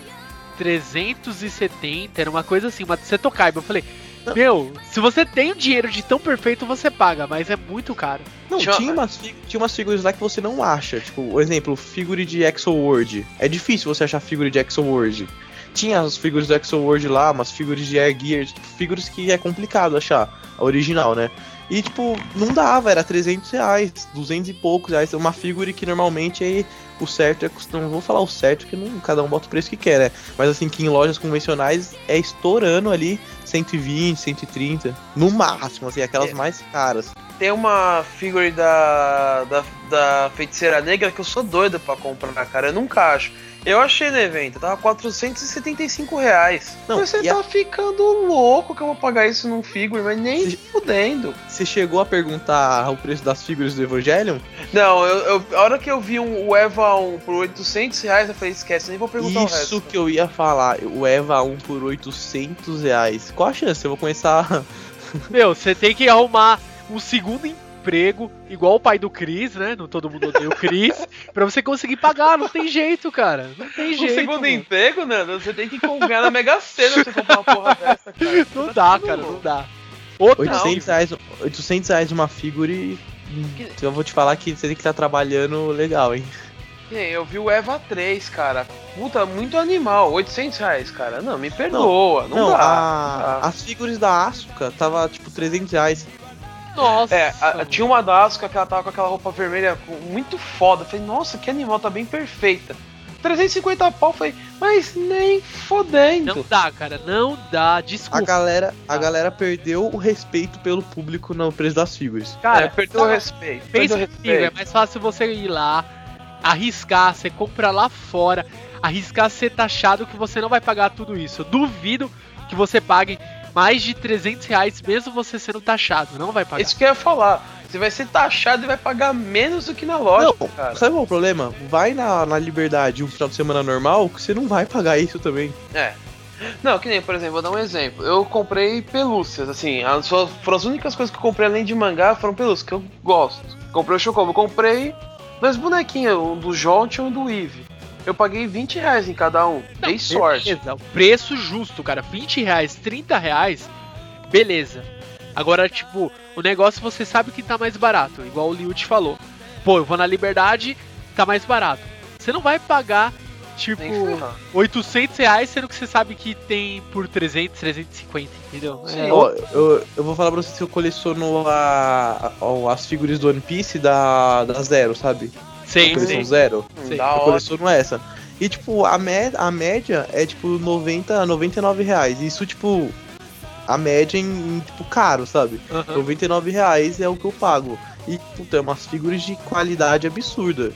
370, era uma coisa assim, uma do Seto Kaiba. Eu falei, Não. meu, se você tem o dinheiro de tão perfeito, você paga, mas é muito caro. Não, Tinha- tinha, umas, tinha umas figures lá que você não acha. Tipo, por exemplo, figure de Exo World. É difícil você achar figure de Exo World. Tinha as figuras do Exo World lá, umas figuras de Air Gear, tipo, figuras que é complicado achar, a original, né? E, tipo, não dava, era 300 reais, 200 e poucos reais. Uma figure que normalmente é o certo é. Não vou falar o certo, porque não, cada um bota o preço que quer, né? Mas, assim, que em lojas convencionais é estourando ali 120, 130, no máximo, assim, aquelas É. mais caras. Tem uma figure da, da, da Feiticeira Negra que eu sou doido pra comprar, cara. Eu nunca acho. Eu achei no evento, tava 475 reais. Não, Mas você e a- tá ficando louco que eu vou pagar isso num figure, mas nem Se- fudendo. Você chegou a perguntar o preço das figuras do Evangelion? Não, eu, eu- a hora que eu vi um, o Eva 1 por 800 reais, eu falei, esquece, nem vou perguntar o Isso resto. que eu ia falar, o Eva 1 por 800 reais. Qual a chance? Eu vou começar. Meu, você tem que arrumar um segundo emprego, igual o pai do Chris, né? Não todo mundo odeia o Chris, pra você conseguir pagar. Não tem jeito, cara. Não tem Um jeito. segundo mano. emprego, Nando, você tem que ganhar na Mega Sena pra você comprar uma porra dessa, cara. Não Tá dá, cara, louco. não dá. Outra 800 reais, 800 reais uma figure. Eu vou te falar que você tem que estar trabalhando legal, hein? Eu vi o Eva 3, cara. Puta, muito animal. 800 reais, cara. Não, me perdoa. Não, Não, dá. a- não dá. as figures da Asuka tava tipo 300 reais. Nossa. É, a- a- tinha uma da Asuka que ela tava com aquela roupa vermelha com- muito foda. Eu falei, nossa, que animal, tá bem perfeita. 350 pau, falei, mas nem fodendo. Não dá, cara, não dá. A Desculpa. galera, a galera perdeu o respeito pelo público no preço das figuras. Cara, é, perdeu o tá- respeito. Pensa Perdeu o comigo, é respeito. mais fácil você ir lá, arriscar, você compra lá fora, arriscar ser taxado que você não vai pagar tudo isso. Eu duvido que você pague mais de 300 reais mesmo você sendo taxado, não vai pagar. Isso que eu ia falar. Você vai ser taxado e vai pagar menos do que na loja, Não, cara. sabe qual é o problema? Vai na, na Liberdade um final de semana normal, que você não vai pagar isso também. É. Não, que nem, por exemplo, vou dar um exemplo. Eu comprei pelúcias, assim, as, foram as únicas coisas que eu comprei além de mangá foram pelúcias, que eu gosto. Comprei o Chocobo, comprei dois bonequinhos, um do Jolt e um do Eve. Eu paguei 20 reais em cada um. Dei sorte. Beleza, o preço justo, cara. 20 reais, 30 reais, beleza. Agora, tipo, o negócio você sabe que tá mais barato, igual o Liu te falou. Pô, eu vou na Liberdade, tá mais barato. Você não vai pagar, tipo, Nem ferrar. 800 reais, sendo que você sabe que tem por 300, 350, entendeu? Sim. Ó, eu, eu vou falar pra você que eu coleciono a, a- as figuras do One Piece da, da Zero, sabe? Sim, coleção sim. Zero. Sei. Da Eu coleciono essa. E tipo, a, me, a média é tipo 90, 99 reais. Isso, tipo, a média em, em, tipo, caro, sabe? Aham. 99 reais é o que eu pago. E, puta, é umas figuras de qualidade absurda.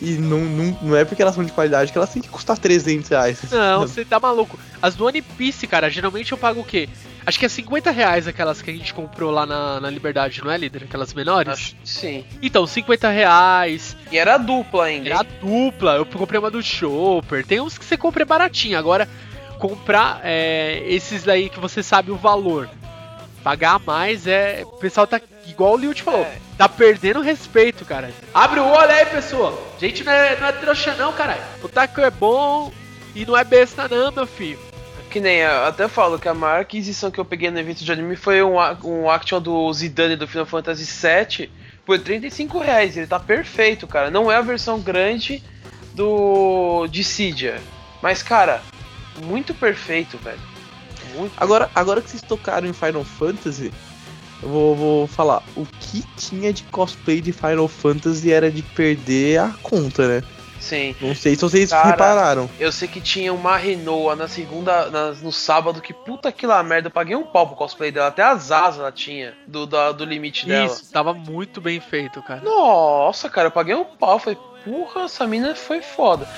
E não, não, não é porque elas são de qualidade que elas têm que custar 300 reais. Não, você tá maluco. As do One Piece, cara, geralmente eu pago o quê? Acho que é 50 reais aquelas que a gente comprou lá na, na Liberdade, não é, líder? Aquelas menores? Acho sim. Então, 50 reais. E era dupla ainda. Era dupla, eu comprei uma do Chopper. Tem uns que você compra baratinho. Agora, comprar é, esses daí que você sabe o valor. Pagar mais é. O pessoal tá. Igual o Liu te falou. É. Tá perdendo respeito, cara. Abre o olho aí, pessoal. Gente não é, não é trouxa, não, caralho. O taco é bom e não é besta, não, meu filho. Que nem, até falo que a maior aquisição que eu peguei no evento de anime foi um, um action do Zidane do Final Fantasy VII por 35 reais. Ele tá perfeito, cara. Não é a versão grande do Dissidia. Mas, cara, muito perfeito, velho. Muito Agora, agora que vocês tocaram em Final Fantasy, eu vou, vou falar. O que tinha de cosplay de Final Fantasy era de perder a conta, né? Sim. Não sei se vocês Cara, repararam. Eu sei que tinha uma Renoa na segunda, na- no sábado, que puta que lá merda, eu paguei um pau pro cosplay dela, até as asas ela tinha, do, da- do limite dela. Isso, tava muito bem feito, cara. Nossa, cara, eu paguei um pau, falei, porra, essa mina foi foda.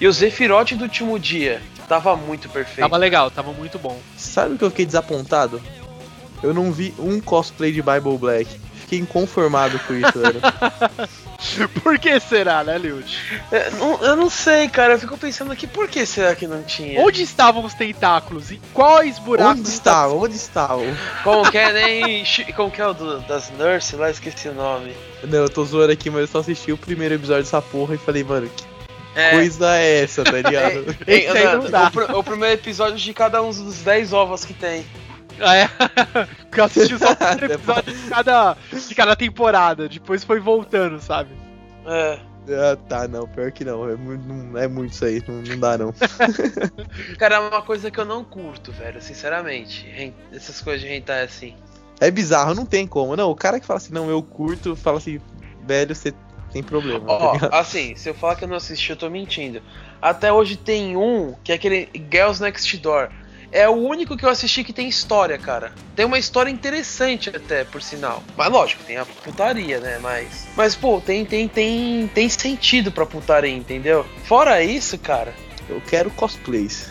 E o Zefirote do último dia, tava muito perfeito. Tava legal, tava muito bom. Sabe o que eu fiquei desapontado? Eu não vi um cosplay de Bible Black. Fiquei inconformado com isso, velho. Por que será, né, Liud? É, não- eu não sei, cara, eu fico pensando aqui, por que será que não tinha? Onde estavam os tentáculos? Em quais buracos? Onde está? Onde está? Como que é, nem... Chi- Como que é o do- das Nurse lá, esqueci o nome. Não, eu tô zoando aqui, mas eu só assisti o primeiro episódio dessa porra e falei, mano, que É, coisa é essa, tá ligado? Dá. o, pr- o primeiro episódio de cada um dos 10 ovos que tem. Ah, é? Porque eu assisti só primeiro episódio de cada, de cada temporada. Depois foi voltando, sabe? É. Ah, tá, não, pior que não. É muito, não é muito isso aí, não, não dá não. Cara, é uma coisa que eu não curto, velho, sinceramente. Essas coisas de hentai assim. É bizarro, não tem como. Não, o cara que fala assim, não, eu curto, fala assim, velho, você tem problema. tá Ó, assim, se eu falar que eu não assisti, eu tô mentindo. Até hoje tem um, que é aquele Girls Next Door. É o único que eu assisti que tem história, cara. Tem uma história interessante até, por sinal. Mas lógico, tem a putaria, né? Mas. Mas, pô, tem, tem, tem, tem sentido pra putaria, entendeu? Fora isso, cara. Eu quero cosplays.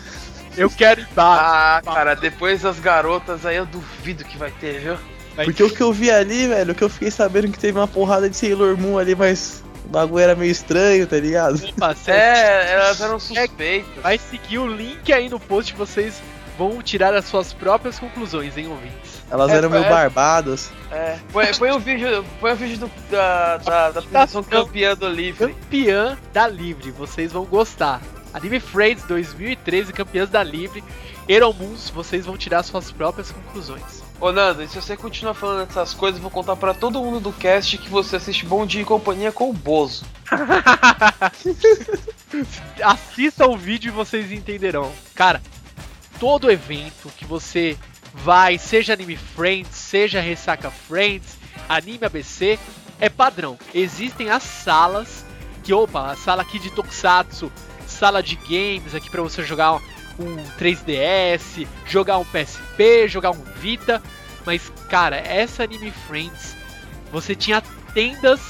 Eu quero ir lá. Ah, cara, depois das garotas aí eu duvido que vai ter, viu? Porque o que eu vi ali, velho, o que eu fiquei sabendo que teve uma porrada de Sailor Moon ali, mas o bagulho era meio estranho, tá ligado? Opa, cê É, elas eram suspeitas. Vai seguir o link aí no post, vocês vão tirar as suas próprias conclusões, hein, ouvintes? Elas É, eram meio é. barbadas. É, põe, põe o vídeo, põe o vídeo do- da, da, da posição campeã do livre. Campeã da Livre, vocês vão gostar. Anime Friends 2013, campeãs da Livre. Eromuns, vocês vão tirar suas próprias conclusões. Ô Nando, e se você continuar falando essas coisas, eu vou contar pra todo mundo do cast que você assiste Bom Dia e Companhia com o Bozo. Assista o vídeo e vocês entenderão. Cara, todo evento que você vai, seja Anime Friends, seja Ressaca Friends, Anime ABC, é padrão. Existem as salas que, opa, a sala aqui de Tokusatsu, sala de games aqui pra você jogar um 3DS, jogar um PSP, jogar um Vita. Mas, cara, essa Anime Friends, você tinha tendas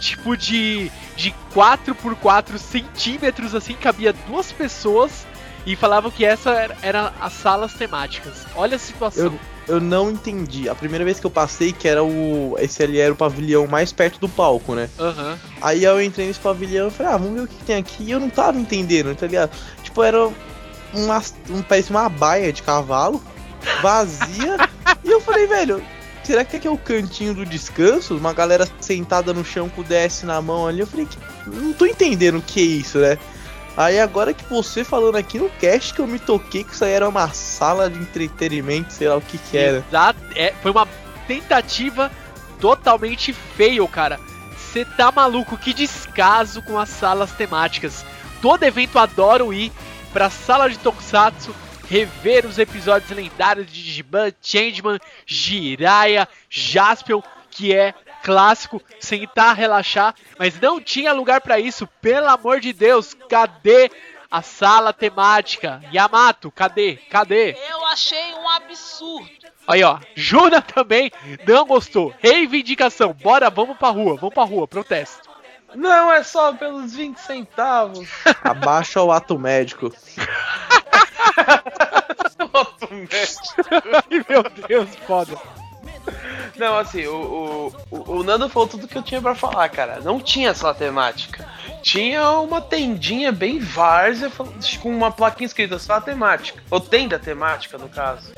tipo de, de 4 por 4 centímetros, assim, cabia duas pessoas e falavam que essa era, era as salas temáticas. Olha a situação. Eu, eu não entendi. A primeira vez que eu passei, que era o. Esse ali era o pavilhão mais perto do palco, né? Aham. Aí eu entrei nesse pavilhão e falei, ah, vamos ver o que tem aqui. E eu não tava entendendo, tá ligado? Tipo, era uma. Um, parece uma baia de cavalo, vazia. e eu falei, velho, será que aqui é o cantinho do descanso? Uma galera sentada no chão com o DS na mão ali. Eu falei, que- não tô entendendo o que é isso, né? Aí agora que você falando aqui no cast que eu me toquei que isso aí era uma sala de entretenimento, sei lá o que que era. Exato. É, foi uma tentativa totalmente fail, cara. Você tá maluco? Que descaso com as salas temáticas. Todo evento adoro ir pra sala de Tokusatsu, rever os episódios lendários de Digiban, Changeman, Jiraiya, Jaspion, que é clássico, sentar, relaxar, mas não tinha lugar pra isso, pelo amor de Deus, cadê a sala temática? Yamato, cadê? Cadê? Eu achei um absurdo. Aí, ó. Juna também não gostou. Reivindicação. Bora, vamos pra rua. Vamos pra rua. Protesto. Não, é só pelos 20 centavos. Abaixa o ato médico. Ai, meu Deus, foda. Não, assim, o, o, o- Nando falou tudo que eu tinha pra falar, cara. Não tinha essa temática. Tinha uma tendinha bem várzea com uma plaquinha escrita sala temática. Ou tenda temática, no caso.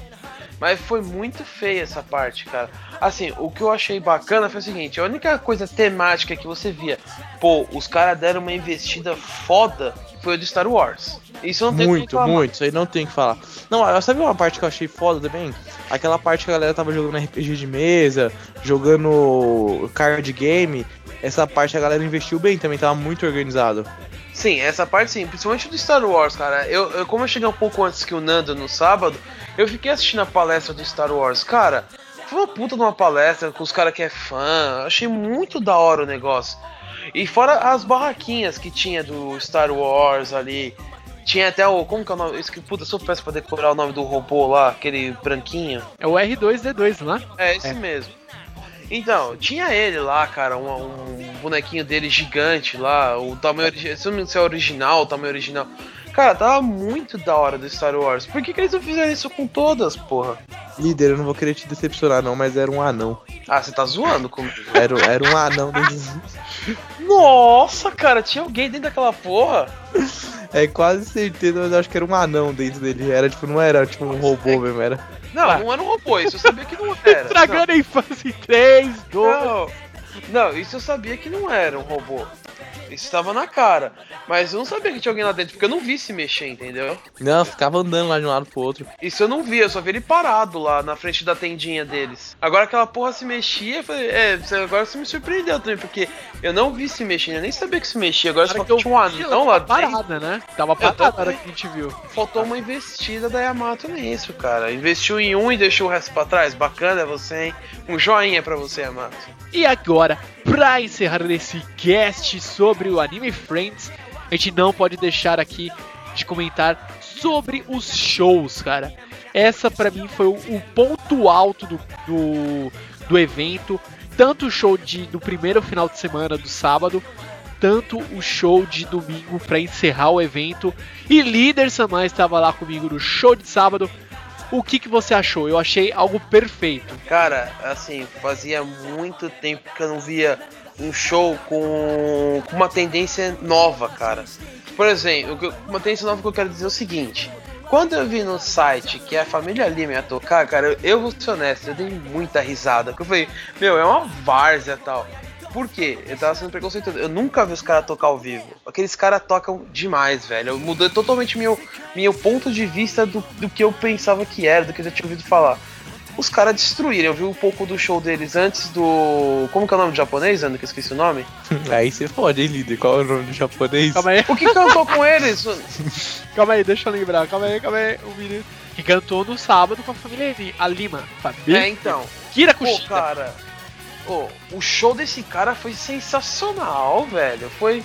Mas foi muito feia essa parte, cara. Assim, o que eu achei bacana foi o seguinte: a única coisa temática que você via, pô, os caras deram uma investida foda, foi o de Star Wars. Isso não tem Muito, muito, isso aí não tem o que falar. Não, eu- sabe uma parte que eu achei foda também? Aquela parte que a galera tava jogando RPG de mesa, jogando card game. Essa parte a galera investiu bem também, tava muito organizado. Sim, essa parte sim, principalmente do Star Wars, cara. Eu, eu- como eu cheguei um pouco antes que o Nando no sábado, eu fiquei assistindo a palestra do Star Wars, cara. Foi uma puta de uma palestra com os caras que é fã. Achei muito da hora o negócio. E fora as barraquinhas que tinha do Star Wars ali. Tinha até o. Como que é o nome? Isso que puta, eu sou péssimo pra decorar o nome do robô lá, aquele branquinho. É o R2D2, não é? É, esse mesmo. Então, tinha ele lá, cara, um, um bonequinho dele gigante lá, o tamanho original, se não me engano se é original, o tamanho original. Cara, tava muito da hora do Star Wars. Por que, que eles não fizeram isso com todas, porra? Líder, eu não vou querer te decepcionar não, mas era um anão. Ah, você tá zoando comigo? Era, era um anão desses... Nossa, cara, tinha alguém dentro daquela porra? É quase certeza, mas eu acho que era um anão dentro dele. Era tipo, não era tipo um robô mesmo, era. Não, Ah. não era um robô, isso eu sabia que não era. Estragando a infância em 3, 2. Não, não, isso eu sabia que não era um robô. Isso estava na cara. Mas eu não sabia que tinha alguém lá dentro, porque eu não vi se mexer, entendeu? Não, ficava andando lá de um lado pro outro. Isso eu não vi, eu só vi ele parado lá na frente da tendinha deles. Agora aquela porra se mexia, eu falei, é, agora você me surpreendeu também, porque eu não vi se mexendo, eu nem sabia que se mexia. Agora só que tinha um anão lá dentro. parada, né? Tava Eu parada na também. hora que a gente viu. Faltou uma investida da Yamato nisso, cara. Investiu em um e deixou o resto pra trás. Bacana você, hein? Um joinha pra você, Yamato. E agora, pra encerrar esse cast sobre o Anime Friends, a gente não pode deixar aqui de comentar sobre os shows, cara. Essa pra mim foi o, o ponto alto do, do, do evento. Tanto o show de, do primeiro final de semana do sábado, tanto o show de domingo pra encerrar o evento. E líder Samar estava lá comigo no show de sábado. O que, que você achou? Eu achei algo perfeito. Cara, assim, fazia muito tempo que eu não via um show com, com uma tendência nova, cara. Por exemplo, uma tendência nova que eu quero dizer é o seguinte. Quando eu vi no site que a família Lima ia tocar, cara, eu, vou ser honesto, eu dei muita risada. Porque eu falei, meu, é uma várzea tal. Por quê? Eu tava sendo preconceituoso. Eu nunca vi os caras tocar ao vivo. Aqueles caras tocam demais, velho. Mudou totalmente meu, meu ponto de vista do, do que eu pensava que era, do que eu já tinha ouvido falar. Os caras destruíram. Eu vi um pouco do show deles antes do. Como que é o nome do japonês, André? Que eu esqueci o nome. Aí você pode, hein, líder? Qual é o nome do japonês? Calma aí. O que cantou com eles? Calma aí, deixa eu lembrar. Calma aí, calma aí. Um minuto. Que cantou no sábado com a família Li- a Lima. Família É, então. Kira Pô, Kushida. cara. Pô, o show desse cara foi sensacional, velho. Foi.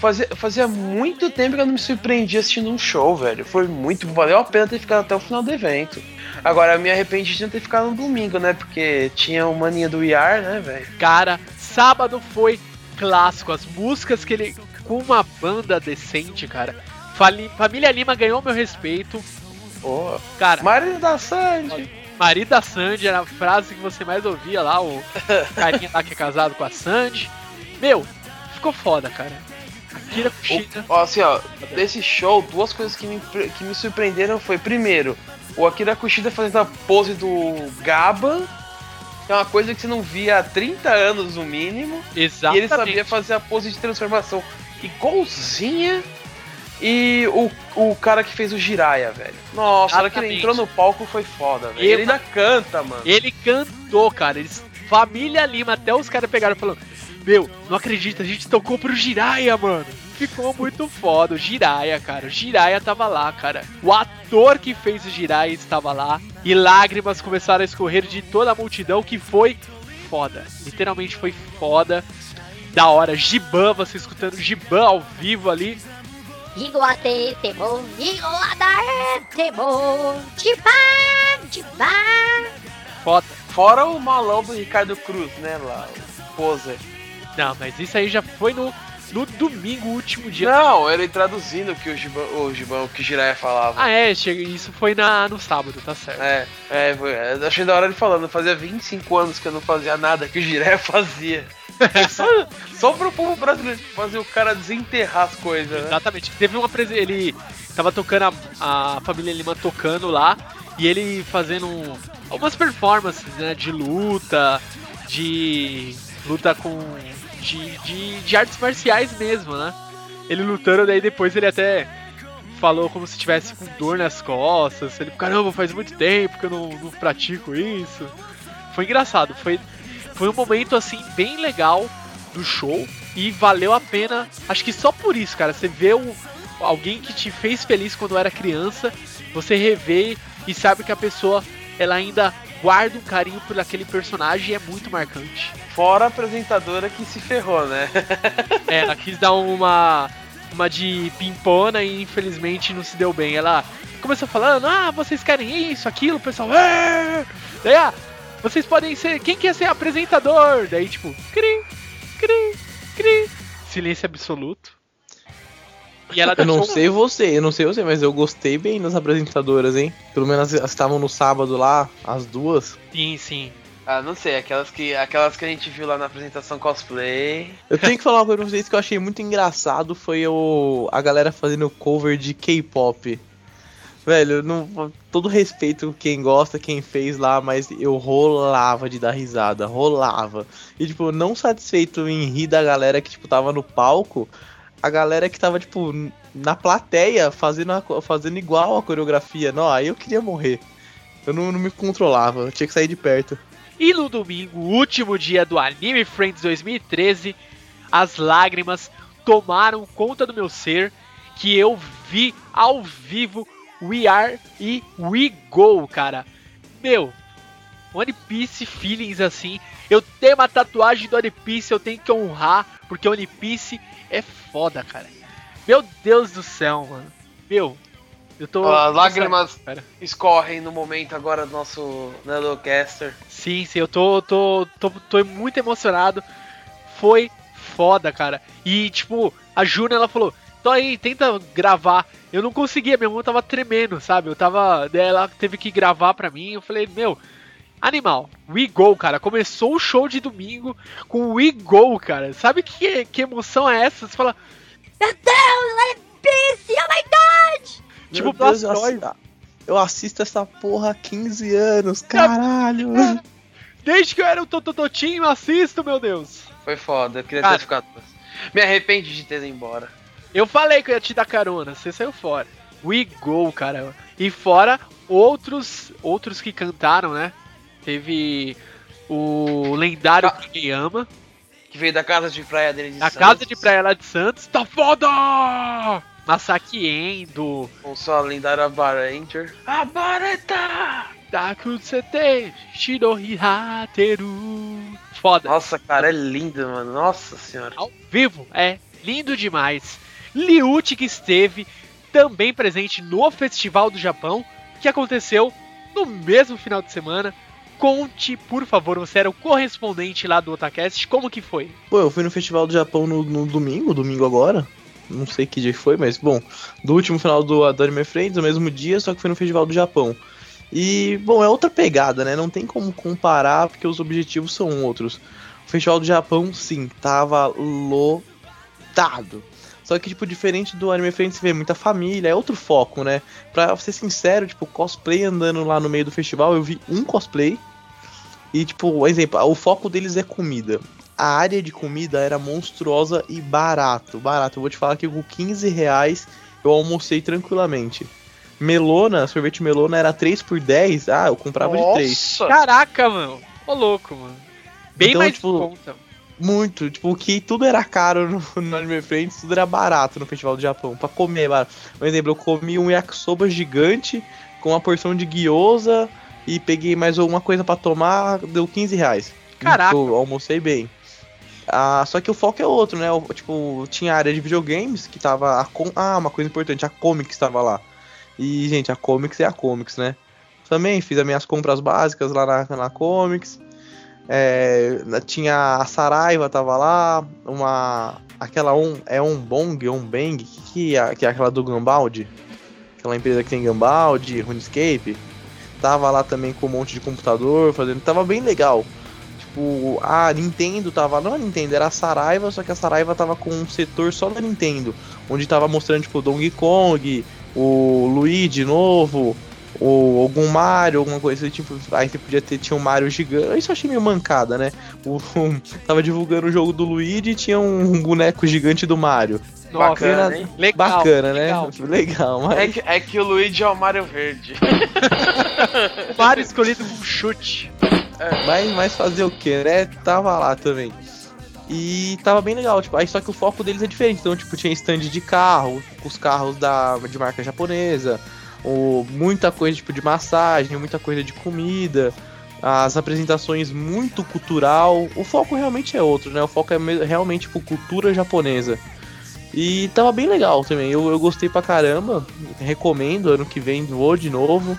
fazia, fazia muito tempo que eu não me surpreendia assistindo um show, velho. Foi muito. Valeu a pena ter ficado até o final do evento. Agora, eu me arrependi de não ter ficado no domingo, né? Porque tinha o maninha do IAR, né, velho? Cara, sábado foi clássico. As músicas que ele. Com uma banda decente, cara. Família Lima ganhou meu respeito. Pô. Cara, Marido da Sandy. Marido da Sandy era a frase que você mais ouvia lá, o carinha lá que é casado com a Sandy. Meu, ficou foda, cara. Akira Kushida. Ó, assim, ó, desse show, duas coisas que me, que me surpreenderam foi, primeiro, o Akira Kushida fazendo a pose do Gaba, que é uma coisa que você não via há 30 anos no mínimo, e Exatamente. ele sabia fazer a pose de transformação igualzinha. E o, o cara que fez o Jiraya, velho. Nossa, a hora que ele Exatamente. entrou no palco foi foda, velho. E- Ele ainda canta, mano. Ele cantou, cara. Eles, família Lima, até os caras pegaram falando: Meu, não acredito, a gente tocou pro Jiraya, mano. Ficou muito foda. O Jiraya, cara. O Jiraya tava lá, cara. O ator que fez o Jiraya estava lá. E lágrimas começaram a escorrer de toda a multidão, que foi foda. Literalmente foi foda. Da hora. Giban, você escutando Giban ao vivo ali. Higuate temo, higuadae temo, tibá, tibá. Foda. Fora o malão do Ricardo Cruz, né, lá, o poser. Não, mas isso aí já foi no, no domingo, último dia. Não, ele traduzindo o que o Gibão, o, Gibão, o que Jiraiya falava. Ah, é, isso foi na, no sábado, tá certo. É, é, foi, é, achei da hora ele falando, fazia 25 anos que eu não fazia nada que o Jiraiya fazia só, só pro povo brasileiro fazer o cara desenterrar as coisas, né? Exatamente. Teve uma Ele tava tocando a, a família Lima tocando lá e ele fazendo um- algumas performances, né? De luta, de luta com. De, de, de artes marciais mesmo, né? Ele lutando, daí depois ele até falou como se tivesse com dor nas costas. Ele, caramba, faz muito tempo que eu não, não pratico isso. Foi engraçado, foi, foi um momento assim bem legal do show e valeu a pena. Acho que só por isso, cara. Você vê o, alguém que te fez feliz quando era criança, você revê e sabe que a pessoa ela ainda guarda um carinho por aquele personagem e é muito marcante. Fora a apresentadora que se ferrou, né? É, ela quis dar uma uma de pimpona e infelizmente não se deu bem. Ela começou falando: "Ah, vocês querem isso, aquilo", o pessoal: "É!" Daí, ah, vocês podem ser, quem quer ser apresentador? Daí tipo, cri, cri, cri. Silêncio absoluto. E ela Eu não sei você, eu não sei você, mas eu gostei bem das apresentadoras, hein? Pelo menos as que estavam no sábado lá, as duas. Sim, sim. Ah, não sei, aquelas que, aquelas que a gente viu lá na apresentação cosplay. Eu tenho que falar uma coisa pra vocês que eu achei muito engraçado foi o a galera fazendo cover de K-pop. Velho, não, todo respeito quem gosta, quem fez lá, mas eu rolava de dar risada, rolava. E tipo, não satisfeito em rir da galera que tipo tava no palco, a galera que tava tipo na plateia fazendo a fazendo igual a coreografia. Não, aí eu queria morrer. Eu não, não me controlava, eu tinha que sair de perto. E no domingo, último dia do Anime Friends 2013, as lágrimas tomaram conta do meu ser que eu vi ao vivo We Are e We Go, cara. Meu, One Piece feelings assim. Eu tenho uma tatuagem do One Piece, eu tenho que honrar, porque One Piece é foda, cara. Meu Deus do céu, mano. Meu, eu tô. As lágrimas Cara. escorrem no momento agora do nosso Nandocaster. Sim, sim, eu tô, tô, tô, tô muito emocionado. Foi foda, cara. E, tipo, a Juna, ela falou, então aí, tenta gravar. Eu não conseguia, minha mão tava tremendo, sabe? Eu tava. daí Ela teve que gravar pra mim. Eu falei, meu, animal, We Go, cara. Começou o show de domingo com We Go, cara. Sabe que, que emoção é essa? Você fala, Meu Deus, One Piece, oh my god! Tipo, Meu Deus, eu, Blastoise. assi- eu assisto essa porra há 15 anos, caralho. desde que eu era o Totototinho, eu assisto, meu Deus. Foi foda, eu queria Cara. ter ficado. Me arrependi de ter ido embora. Eu falei que eu ia te dar carona, você saiu fora. We go, cara. E fora outros outros que cantaram, né? Teve o lendário Ah. Kageyama, Que veio da casa de praia dele de na Santos, casa de praia lá de Santos. Tá foda! Masaki Endo, Com sua lendária Baranger. A Bareta! Dakutsete, Shirohi Hateru. Foda. Nossa, cara, é lindo, mano. Nossa senhora. Ao vivo, é lindo demais. Liuti que esteve também presente no Festival do Japão, que aconteceu no mesmo final de semana. Conte, por favor, você era o correspondente lá do Otacast, como que foi? Pô, eu fui no Festival do Japão no, no domingo, domingo agora. Não sei que dia foi, mas bom, do último final do, do Anime Friends, no mesmo dia, só que foi no Festival do Japão. E, bom, é outra pegada, né? Não tem como comparar, porque os objetivos são outros. O Festival do Japão, sim, tava lotado. Só que, tipo, diferente do Anime Friends, você vê muita família, é outro foco, né? Pra ser sincero, tipo, cosplay andando lá no meio do festival, eu vi um cosplay. E, tipo, exemplo, o foco deles é comida. A área de comida era monstruosa e barato. Barato. Eu vou te falar que com 15 reais eu almocei tranquilamente. Melona, sorvete melona era 3 por 10. Ah, eu comprava de 3. Nossa! Caraca, mano. Ô louco, mano. Bem Então, mais tipo, de conta. Muito, tipo, que tudo era caro no, no Anime Friends, tudo era barato no Festival do Japão. Pra comer, mano. Por exemplo, eu comi um yakisoba gigante com uma porção de gyoza e peguei mais alguma coisa pra tomar, deu 15 reais. Caraca. Almocei bem. Ah, só que o foco é outro, né? Tipo, tinha a área de videogames que tava. A com... Ah, uma coisa importante, a Comics tava lá. E, gente, a Comics é a Comics, né? Também fiz as minhas compras básicas lá na, na Comics. É, tinha a Saraiva tava lá, uma. Aquela um. É um Bong, um Bang, que, que, é, que é aquela do Gambaldi? Aquela empresa que tem Gambaldi, RuneScape. Tava lá também com um monte de computador, fazendo. Tava bem legal. Tipo, a Nintendo tava. Não a Nintendo, era a Saraiva, só que a Saraiva tava com um setor só da Nintendo. Onde tava mostrando, tipo, Donkey Kong, o Luigi novo, ou algum Mario, alguma coisa tipo, aí você podia ter, tinha um Mario gigante, isso eu achei meio mancada, né? O, tava divulgando o jogo do Luigi e tinha um boneco gigante do Mario. Nossa, Bacana, hein? legal. Bacana, legal. né? Legal, mas... É que, é que o Luigi é o Mario Verde. O Mario escolhido com chute. Mas, mas fazer o que, né? Tava lá também. E tava bem legal, tipo, aí só que o foco deles é diferente. Então, tipo, tinha stand de carro, os carros da, de marca japonesa, o, muita coisa tipo de massagem, muita coisa de comida, as apresentações muito cultural. O foco realmente é outro, né? O foco é me- realmente tipo cultura japonesa. E tava bem legal também. Eu, eu gostei pra caramba. Recomendo, ano que vem vou de novo.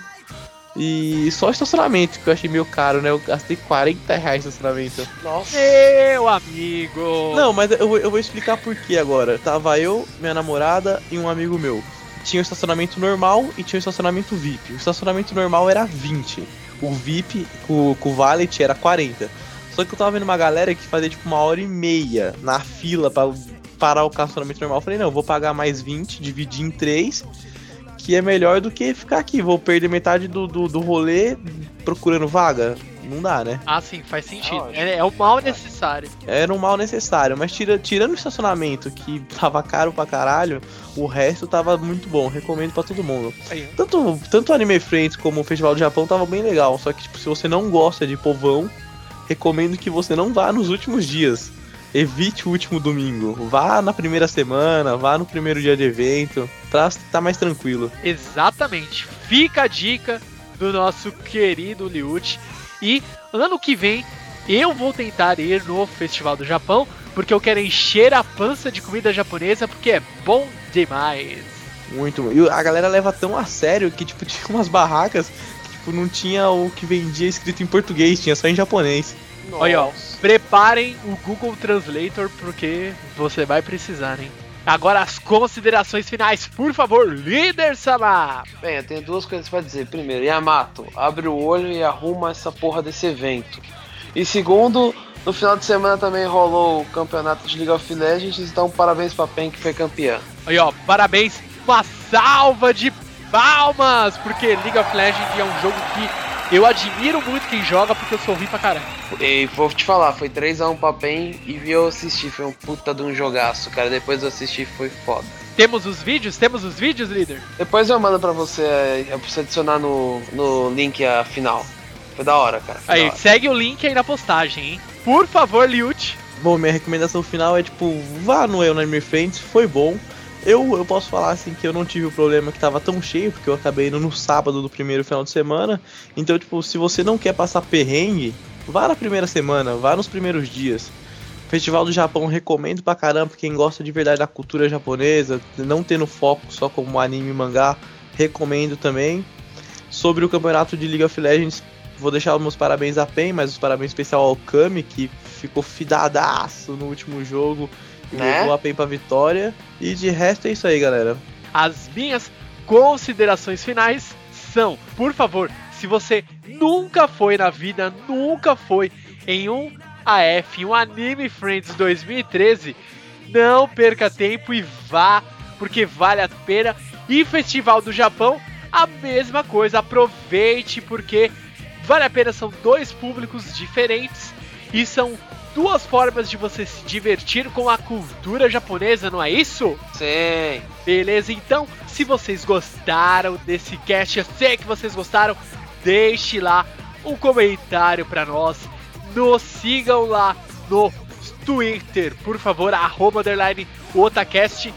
E só estacionamento, que eu achei meio caro, né? Eu gastei 40 reais no estacionamento. Nossa. Meu amigo. Não, mas eu, vou- eu vou explicar por que agora. Tava eu, minha namorada e um amigo meu. Tinha o estacionamento normal e tinha o estacionamento VIP. O estacionamento normal era 20. O VIP com, com o valet era 40. Só que eu tava vendo uma galera que fazia tipo uma hora e meia na fila pra parar o estacionamento normal. Eu falei, não, eu vou pagar mais 20, dividir em 3, que é melhor do que ficar aqui. Vou perder metade do, do, do rolê procurando vaga. Não dá, né? Ah, sim, faz sentido. Lógico. É, é o mal necessário. Era um mal necessário, mas tira- tirando o estacionamento, que tava caro pra caralho, o resto tava muito bom, recomendo pra todo mundo. Aí, Tanto, tanto o Anime Friends como o Festival do Japão tava bem legal, só que tipo, se você não gosta de povão, recomendo que você não vá nos últimos dias. Evite o último domingo. Vá na primeira semana, vá no primeiro dia de evento, pra estar mais tranquilo. Exatamente. Fica a dica do nosso querido Liuchi. E ano que vem eu vou tentar ir no Festival do Japão, porque eu quero encher a pança de comida japonesa, porque é bom demais. Muito. E a galera leva tão a sério que, tipo, tinha umas barracas que, tipo, não tinha o que vendia escrito em português, tinha só em japonês. Olha, ó. Preparem o Google Translator, porque você vai precisar, hein? Agora as considerações finais, por favor, líder Sama! Bem, eu tenho duas coisas pra dizer. Primeiro, Yamato, abre o olho e arruma essa porra desse evento. E segundo, no final de semana também rolou o campeonato de League of Legends, então parabéns pra PEN que foi campeã. Aí, ó, parabéns, uma salva de palmas, porque League of Legends é um jogo que eu admiro muito quem joga, porque eu sou ruim pra caramba. E vou te falar, foi 3x1 pra PEN e eu assisti, foi um puta de um jogaço, cara. Depois eu assisti foi foda. Temos os vídeos? Temos os vídeos, líder? Depois eu mando pra você, pra você adicionar no, no link a final. Foi da hora, cara. Aí, hora. segue o link aí na postagem, hein? Por favor, Liut. Bom, minha recomendação final é tipo, vá no Eu Anime Friends, foi bom. Eu, eu posso falar assim que eu não tive o problema que tava tão cheio, porque eu acabei indo no sábado do primeiro final de semana. Então, tipo, se você não quer passar perrengue, vá na primeira semana, vá nos primeiros dias. Festival do Japão recomendo pra caramba, quem gosta de verdade da cultura japonesa, não tendo foco só como anime e mangá, recomendo também. Sobre o campeonato de League of Legends, vou deixar os meus parabéns a PEN, mas os parabéns especial ao Kami, que ficou fidadaço no último jogo Né? levou a PEN pra vitória. E de resto é isso aí, galera. As minhas considerações finais são, por favor, se você nunca foi na vida, nunca foi em um AF, em um Anime Friends 2013, não perca tempo e vá, porque vale a pena. E Festival do Japão, a mesma coisa, aproveite porque vale a pena, são dois públicos diferentes e são duas formas de você se divertir com a cultura japonesa, não é isso? Sim. Beleza, então, se vocês gostaram desse cast, eu sei que vocês gostaram, deixe lá um comentário pra nós, nos sigam lá no Twitter, por favor, arroba underline otacast,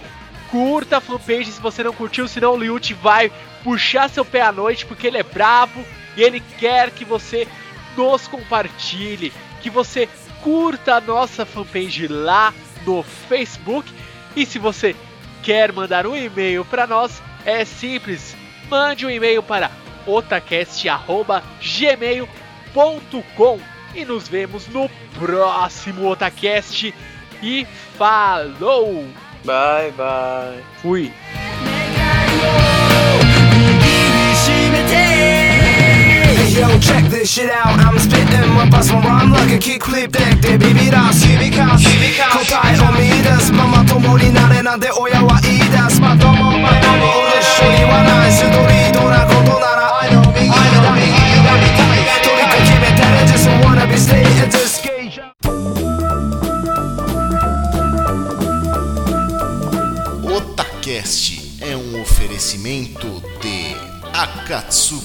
curta a fanpage se você não curtiu, senão o Liut vai puxar seu pé à noite, porque ele é brabo e ele quer que você nos compartilhe, que você curta a nossa fanpage lá no Facebook, e se você quer mandar um e-mail para nós, é simples. Mande um e-mail para otacast@gmail.com e nos vemos no próximo Otacast e falou. Bye, bye. Fui! Yo, check this shit out. I'm spitting my buzz my rhyme like a kickflip deck. でビビらす響かす答えを見出すママ友になれなんて親は言い出すまとも前も俺一緒にはないストリートなことなら I know me, I know me, I know me. とにかく決めたら Just wanna be stay at this stage オタキャスト é um oferecimento de Akatsuki.